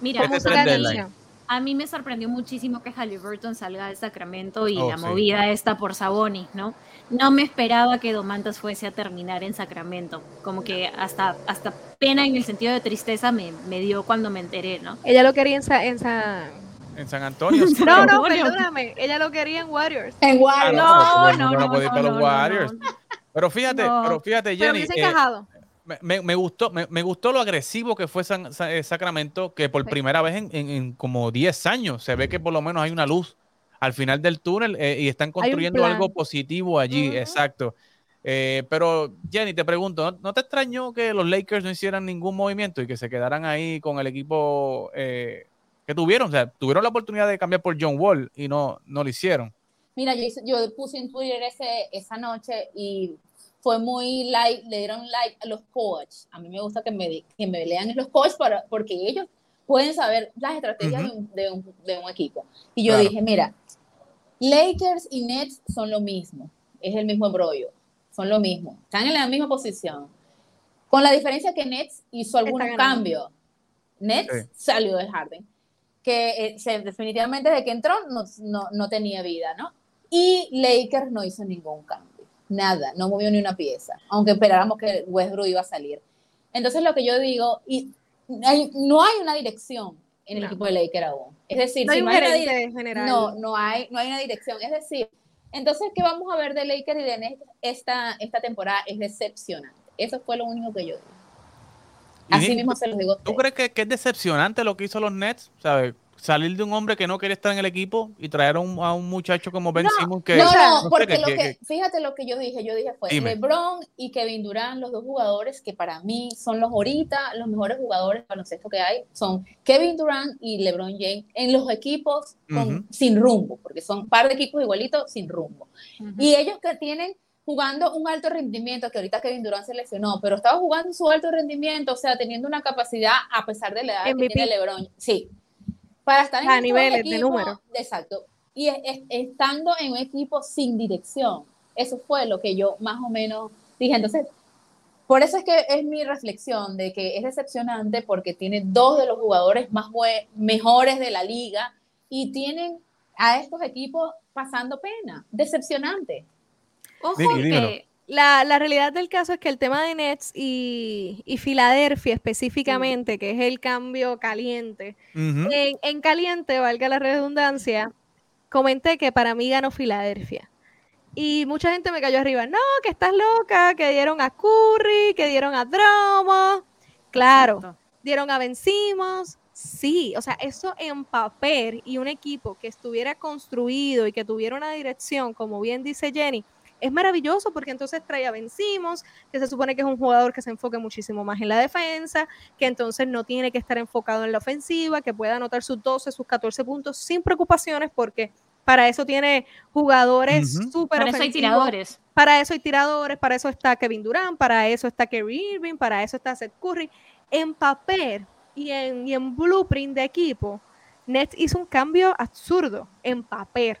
Mira, Este a mí me sorprendió muchísimo que Halliburton salga de Sacramento y Oh, la sí. movida esta por Sabonis, ¿no? No me esperaba que Domantas fuese a terminar en Sacramento. Como que hasta, hasta pena en el sentido de tristeza me, me dio cuando me enteré, ¿no? Ella lo quería en, Sa- en Sa- en San Antonio? sí, No, pero- no, perdóname. Ella lo quería en Warriors. En Ah, Warriors. no, pero no, no no, puede ir no, para los no, no, Warriors. no. Pero fíjate, No. pero fíjate, Pero Jenny, hubiese eh, encajado. me, me- me gustó, me, me gustó lo agresivo que fue San- Sa- eh, Sacramento, que por Sí. primera vez en, en- en como 10 años se ve que por lo menos hay una luz al final del túnel eh, y están construyendo algo positivo allí, exacto. Eh, pero Jenny, te pregunto, ¿no, no te extrañó que los Lakers no hicieran ningún movimiento y que se quedaran ahí con el equipo eh, que tuvieron? O sea, tuvieron la oportunidad de cambiar por John Wall y no, no lo hicieron. Mira, yo, hice- yo puse en Twitter ese, esa noche y fue muy like, le dieron like a los coaches. A mí me gusta que me, que me lean los coaches para, porque ellos pueden saber las estrategias de, un, de un- de un equipo. Y yo Claro. dije, mira, Lakers y Nets son lo mismo, es el mismo embrollo, son lo mismo, están en la misma posición. Con la diferencia que Nets hizo algunos cambios. Nets Sí. salió de Harden, que eh, definitivamente desde que entró no, no, no tenía vida, ¿no? Y Lakers no hizo ningún cambio, nada, no movió ni una pieza, aunque esperáramos que Westbrook iba a salir. Entonces lo que yo digo, y hay- no hay una dirección en el No. equipo de Lakers aún. Es decir, No hay si un no hay una dirección, no, no hay, no hay una dirección. Es decir, entonces, ¿qué vamos a ver de Lakers y de Nets esta, esta temporada? Es decepcionante. Eso fue lo único que yo dije. Así mismo se los digo ¿Tú crees que, que es decepcionante lo que hizo los Nets? ¿Sabes? Salir de un hombre que no quería estar en el equipo y traer a un, a un muchacho como Ben No, Simmons que... no, sé, no, porque lo que- que, fíjate lo que yo dije, yo dije fue Dime. LeBron y Kevin Durant, los dos jugadores que para mí son los ahorita, los mejores jugadores de baloncesto que hay, son Kevin Durant y LeBron James en los equipos con- sin rumbo, porque son un par de equipos igualitos sin rumbo. Y ellos que tienen jugando un alto rendimiento, que ahorita Kevin Durant se lesionó, pero estaba jugando su alto rendimiento, o sea, teniendo una capacidad a pesar de la edad MVP. que tiene LeBron. Sí. Para estar en A niveles de número. Exacto. Y es- es- estando en un equipo sin dirección. Eso fue lo que yo más o menos dije. Entonces, por eso es que es mi reflexión de que es decepcionante porque tiene dos de los jugadores más mejores de la liga y tienen a estos equipos pasando pena. Decepcionante. Ojo que La, la realidad del caso es que el tema de Nets y, y Filadelfia específicamente, que es el cambio caliente, en, en caliente, valga la redundancia, comenté que para mí ganó Filadelfia. Y mucha gente me cayó arriba, no, que estás loca, que dieron a Curry, que dieron a Drummond. Claro, Exacto. dieron a Vencimos. Sí, o sea, eso en papel y un equipo que estuviera construido y que tuviera una dirección, como bien dice Jenny, es maravilloso porque entonces trae a Ben Simmons, que se supone que es un jugador que se enfoque muchísimo más en la defensa, que entonces no tiene que estar enfocado en la ofensiva, que pueda anotar sus 12, sus 14 puntos sin preocupaciones porque para eso tiene jugadores Ujú. súper Para eso hay ofensivos. tiradores. Para eso hay tiradores, para eso está Kevin Durant, para eso está Kerry Irving, para eso está Seth Curry. En papel y en, y en blueprint de equipo, Nets hizo un cambio absurdo en papel.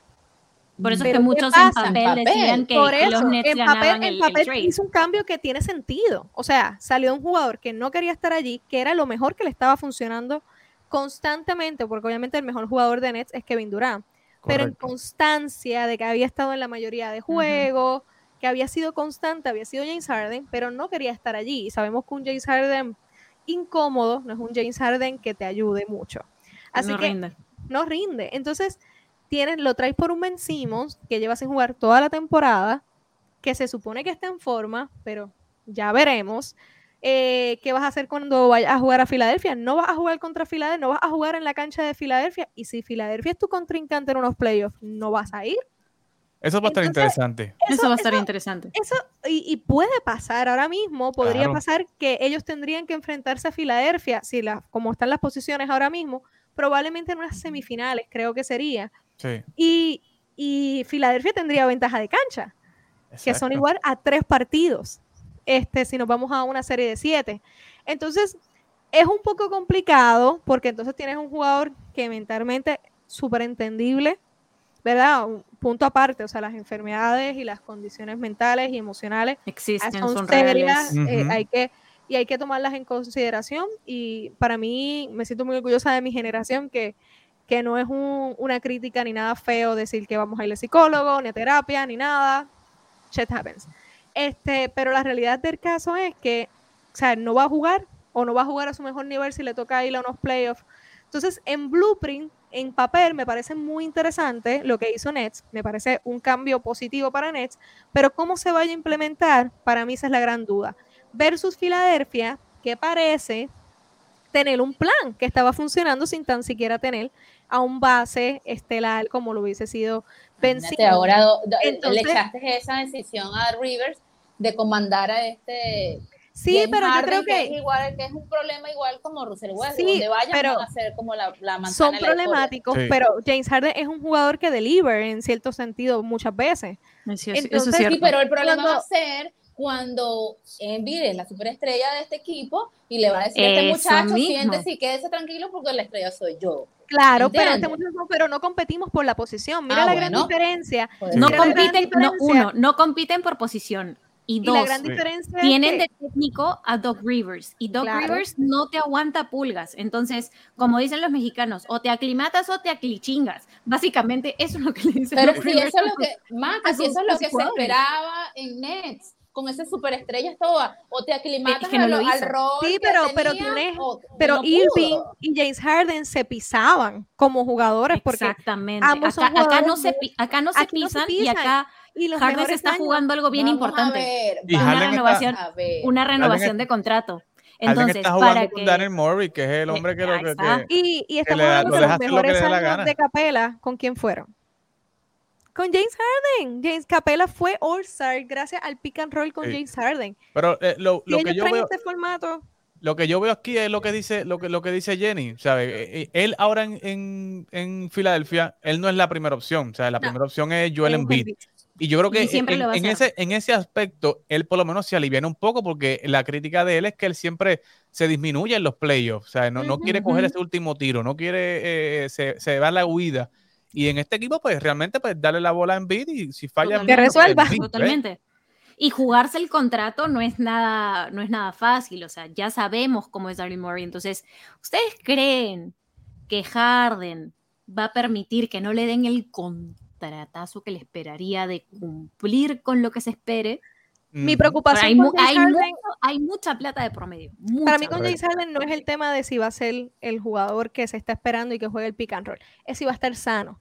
Por eso es que ¿qué muchos en papel, En papel. decían que Por que eso, los Nets en ganaban el, en el papel trade. hizo un cambio que tiene sentido. O sea, salió un jugador que no quería estar allí, que era lo mejor que le estaba funcionando constantemente, porque obviamente el mejor jugador de Nets es Kevin Durant, pero en constancia de que había estado en la mayoría de juegos, que había sido constante, había sido James Harden, pero no quería estar allí. Y sabemos que un James Harden incómodo no es un James Harden que te ayude mucho. Así no que rinde. no rinde. Entonces, tienes, lo traes por un Ben Simmons que lleva sin jugar toda la temporada, que se supone que está en forma, pero ya veremos. Eh, ¿Qué vas a hacer cuando vayas a jugar a Filadelfia? No vas a jugar contra Filadelfia, no vas a jugar en la cancha de Filadelfia. Y si Filadelfia es tu contrincante en unos playoffs, no vas a ir. Eso va a estar interesante. Eso, va a estar eso- interesante. Eso, y, y puede pasar ahora mismo, podría Claro. pasar que ellos tendrían que enfrentarse a Filadelfia, si la, como están las posiciones ahora mismo, probablemente en unas semifinales, creo que sería. Sí. Y, y Filadelfia tendría ventaja de cancha, que son igual a tres partidos, este, si nos vamos a una serie de siete. Entonces, es un poco complicado, porque entonces tienes un jugador que mentalmente súper entendible, ¿verdad? Un punto aparte, o sea, las enfermedades y las condiciones mentales y emocionales Existen, son, son, serias, reales. eh, Ujú. hay que, y hay que tomarlas en consideración. Y para mí, me siento muy orgullosa de mi generación, que, que no es un- una crítica ni nada feo decir que vamos a ir al psicólogo, ni a terapia, ni nada. Shit happens. Este, pero la realidad del caso es que, o sea, no va a jugar o no va a jugar a su mejor nivel si le toca ir a unos playoffs. Entonces, en Blueprint, en papel, me parece muy interesante lo que hizo Nets. Me parece un cambio positivo para Nets, pero cómo se vaya a implementar, para mí esa es la gran duda. Versus Filadelfia, que parece tener un plan que estaba funcionando sin tan siquiera tener a un base estelar como lo hubiese sido Ben ahora do- do- Entonces- le echaste esa decisión a Rivers de comandar a este Sí, James pero yo creo que es igual que es un problema igual como Russell Westbrook Sí, donde vayan pero van a ser como la, la manzana son problemáticos, Sí. pero James Harden es un jugador que deliver en cierto sentido muchas veces. Sí, eso Entonces, es cierto. Sí, pero el problema Cuando- va a ser cuando Embiid es la superestrella de este equipo y le va a decir a este muchacho, mismo. siéntese y quédese tranquilo porque la estrella soy yo. Claro, pero, este muchacho- pero no competimos por la posición. Mira Ah, la gran bueno. diferencia. Pues, no gran compiten, no, uno, no compiten por posición. Y Y dos, la gran diferencia tienen de técnico a Doc Rivers y Doc Claro. Rivers no te aguanta pulgas. Entonces, como dicen los mexicanos, o te aclimatas o te aclichingas. Básicamente, eso es lo que le dicen Pero Doc si Rivers eso es lo que, Maca, si eso es lo que se esperaba en Nets, con esas superestrellas todas, o te aclimatas Es que no a lo lo- al rol Sí, que pero- pero tenía, tienes- o- Pero no. Irving y James Harden se pisaban como jugadores porque Exactamente. ambos son Acá, acá no se, acá no se aquí no se pisan y acá y los Harden se está años- jugando algo bien Vamos a importante. ver, Una está- renovación, a ver. una renovación de contrato. Entonces, está jugando para con que Daniel Murray, que es el hombre que lo que, está. que- Y, y estamos le da- hablando lo de deja los hacer lo que mejores le dé la años gana. de Capela. ¿Con quién fueron? Con James Harden. James Capela fue All-Star gracias al pick and roll con Sí. James Harden. pero eh, lo, lo que yo veo este formato, lo que yo veo aquí es lo que dice lo que lo que dice Jenny ¿sabe? él ahora en, en, en Filadelfia él no es la primera opción o sea la No. primera opción es Joel Embiid y yo creo que en, ese en ese aspecto él por lo menos se aliviana un poco porque la crítica de él es que él siempre se disminuye en los playoffs o sea no, no quiere coger ese último tiro no quiere eh, se, se va a la huida y en este equipo pues realmente pues darle la bola a Embiid y si falla Totalmente. Que resuelva. Embiid, ¿ves? Totalmente. Y jugarse el contrato no es nada, no es nada fácil. O sea, ya sabemos cómo es Daryl Morey. Entonces, ¿ustedes creen que Harden va a permitir que no le den el contratazo que le esperaría de cumplir con lo que se espere? mi preocupación hay, mu- con James hay Harden, mucho- hay mucha plata de promedio. para mí con. James Harden no es el tema de si va a ser el jugador que se está esperando y que juegue el pick and roll, es si va a estar sano.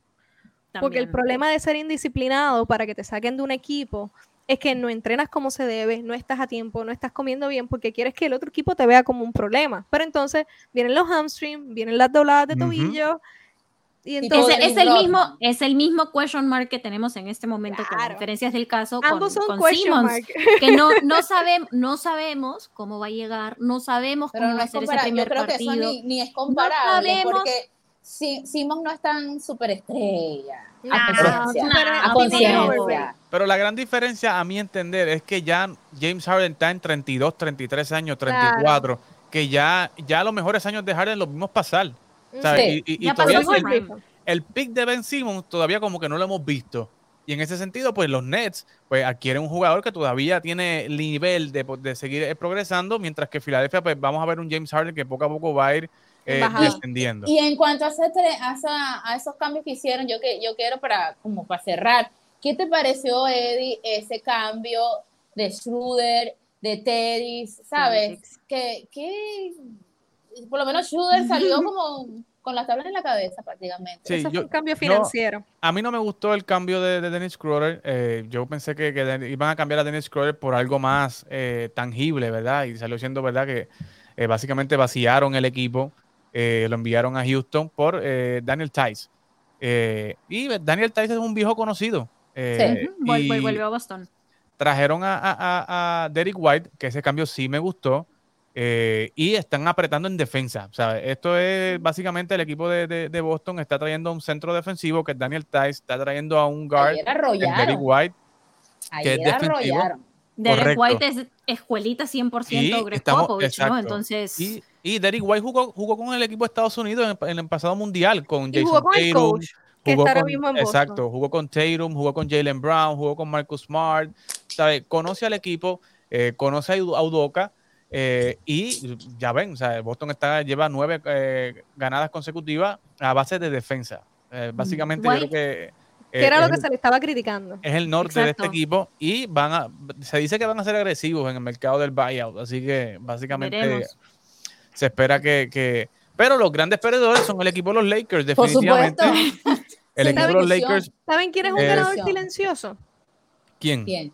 Porque el también. problema de ser indisciplinado para que te saquen de un equipo es que no entrenas como se debe, no estás a tiempo, no estás comiendo bien porque quieres que el otro equipo te vea como un problema. Pero entonces vienen los hamstrings, vienen las dobladas de tobillo Y Tipo entonces, de Ese- es, el mismo, es el mismo question mark que tenemos en este momento con Claro. diferencias del caso con, ambos son con question Simmons, mark. que no, no, sabem- no sabemos cómo va a llegar, no sabemos Pero cómo no va a es ser ese comparable. Yo primer creo que eso partido. ni, ni es comparable sabemos. porque Si- Simon no es tan superestrella. No, A conciencia. super- A no, conciencia. Pero la gran diferencia, a mi entender, es que ya James Harden está en 32, 33 años, 34, que ya, ya los mejores años de Harden los vimos pasar. ¿sabes? Sí. Y, y- y Ya todavía pasó el, su el, prime. el pick de Ben Simmons todavía como que no lo hemos visto. Y en ese sentido, pues los Nets pues adquieren un jugador que todavía tiene nivel de, de seguir eh, progresando, mientras que Filadelfia, pues vamos a ver un James Harden que poco a poco va a ir eh, descendiendo. Y en cuanto a, ese a, esa- a esos cambios que hicieron, yo, que, yo quiero para, como para cerrar, ¿qué te pareció, Eddie, ese cambio de Schroeder, de Teddy, sabes? Que, que por lo menos Schroeder salió como con las tablas en la cabeza prácticamente. Sí, Eso fue yo- un cambio financiero. A mí no me gustó el cambio de, de Dennis Schroeder. eh, yo pensé que, iban a cambiar a Dennis Schroeder por algo más eh, tangible, ¿verdad? Y salió siendo verdad que eh, básicamente vaciaron el equipo, eh, lo enviaron a Houston por eh, Daniel Tice. Eh, y Daniel Tice es un viejo conocido. eh, Ujú, vuel- vuel- y Vuelve a Boston. trajeron a, a, a- a Derek White, que ese cambio sí me gustó. eh, y están apretando en defensa. O sea, esto es básicamente el equipo de, de- de Boston está trayendo a un centro defensivo que es Daniel Tice, está trayendo a un guard, que Derek arrollaron. White. Ayer es defensivo. Derek. White es escuelita 100% Y Greg estamos- Popovich, exacto. ¿no? Entonces, Y, y Derek White jugó, jugó con el equipo de Estados Unidos en, el- en el pasado mundial con Y Jason jugó con el Tatum, coach, que jugó ahora con- mismo en Boston. Exacto, jugó con Tatum, jugó con Jalen Brown, jugó con Marcus Smart, ¿sabe? Conoce al equipo, eh, conoce a Udo- a Udoka eh, y ya ven, o sea, Boston está, lleva nueve eh, ganadas consecutivas a base de defensa. Eh, básicamente yo creo que, que era lo que el- se le estaba criticando. es el norte de este equipo y van a, se dice que van a ser agresivos en el mercado del buyout, así que básicamente Veremos. Se espera que, que- pero los grandes perdedores son el equipo de los Lakers, Por definitivamente. supuesto. El equipo de los. Lakers, ¿Saben quién es un ganador silencioso? ¿quién? Bien.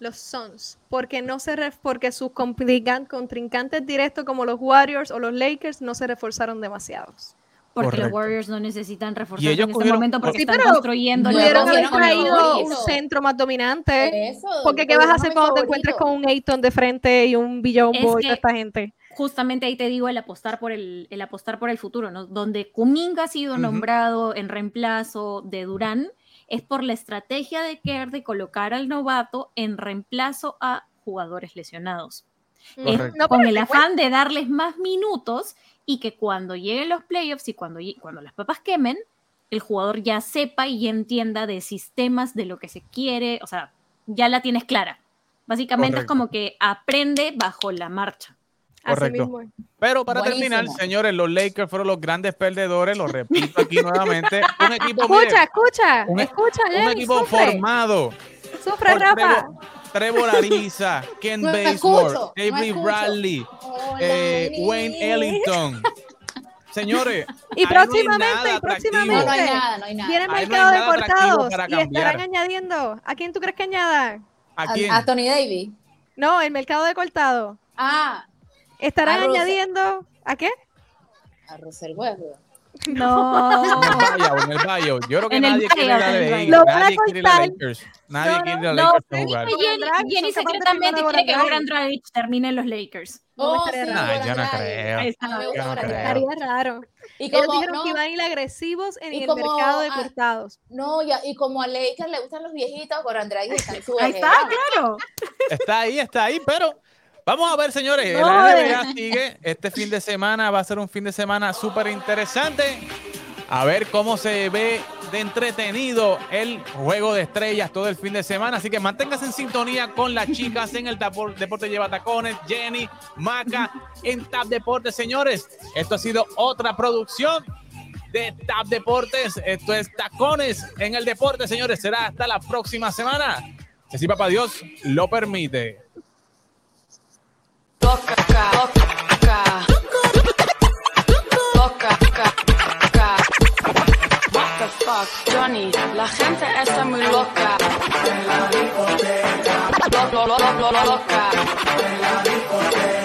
Los Suns, porque no se ref- porque sus contrincantes directos como los Warriors o los Lakers no se reforzaron demasiados. porque Correcto. los Warriors no necesitan reforzar ellos en este momento porque Sí, están pero construyendo pudieron haber traído un centro más dominante. Eso, Porque ¿qué vas a hacer cuando te encuentres con un Ayton de frente y un Billion Es Boy y toda esta gente? Justamente ahí te digo el apostar por el, el apostar por el futuro, ¿no? Donde Kuminga ha sido nombrado en reemplazo de Durán es por la estrategia de Kerr de colocar al novato en reemplazo a jugadores lesionados. Es Correcto. No, con el afán de darles más minutos y que cuando lleguen los playoffs y cuando, cuando las papas quemen, el jugador ya sepa y ya entienda de sistemas, de lo que se quiere, o sea, ya la tienes clara. Básicamente Correcto. es como que aprende bajo la marcha. Así Correcto. Pero para Buenísimo. terminar, señores, los Lakers fueron los grandes perdedores, lo repito aquí nuevamente. Un equipo, mire, Escucha, escucha, un- escucha, un Jenny, equipo sufre, formado sufre, por Rafa. Trevor, Trevor Ariza, Ken No Avery escucho. Bradley, Hola, eh. Wayne Ellington. Señores, Y ahí no próximamente, próximamente No, no hay nada, no hay nada. viene mercado de cortados y estarán añadiendo. ¿A quién tú crees que añadan? ¿a A, quién? a Tony Davis. No, el mercado de cortados. Ah, Estarán A Russell. añadiendo. ¿A qué? a Russell Westbrook. No. En el en el buyout. Yo creo que En el nadie quiere ir a en el la buyout. Lo van a Nadie quiere ir a. Lakers. Nadie No, quiere ir a no, Lakers a jugar. Jenny, Jenny secretamente quiere que Goran Dragic termine en los Lakers. No Oh, estaría sí. Nah, yo no creo. Yo no creo. Estaría raro. Y Ellos como, dijeron no, que iban a ir agresivos en Y el como, mercado de cortados. no, ya, y como a Lakers le gustan los viejitos, Goran Dragic está en su Ahí está, claro. Está ahí, está ahí, pero vamos a ver, señores. No, la. NBA sigue. Este fin de semana va a ser un fin de semana súper interesante. A ver cómo se ve de entretenido el juego de estrellas todo el fin de semana. Así que manténgase en sintonía con las chicas en el Tapor- Deporte Lleva Tacones, Jenny, Maca, en Tap Deportes, señores. Esto ha sido otra producción de Tap Deportes. Esto es Tacones en el Deporte, señores. Será hasta la próxima semana. Si papá Dios lo permite. Loca, loca, loca, loca. What the fuck, Johnny? La gente está muy loca. Lo- lo- lo- lo- lo- loca.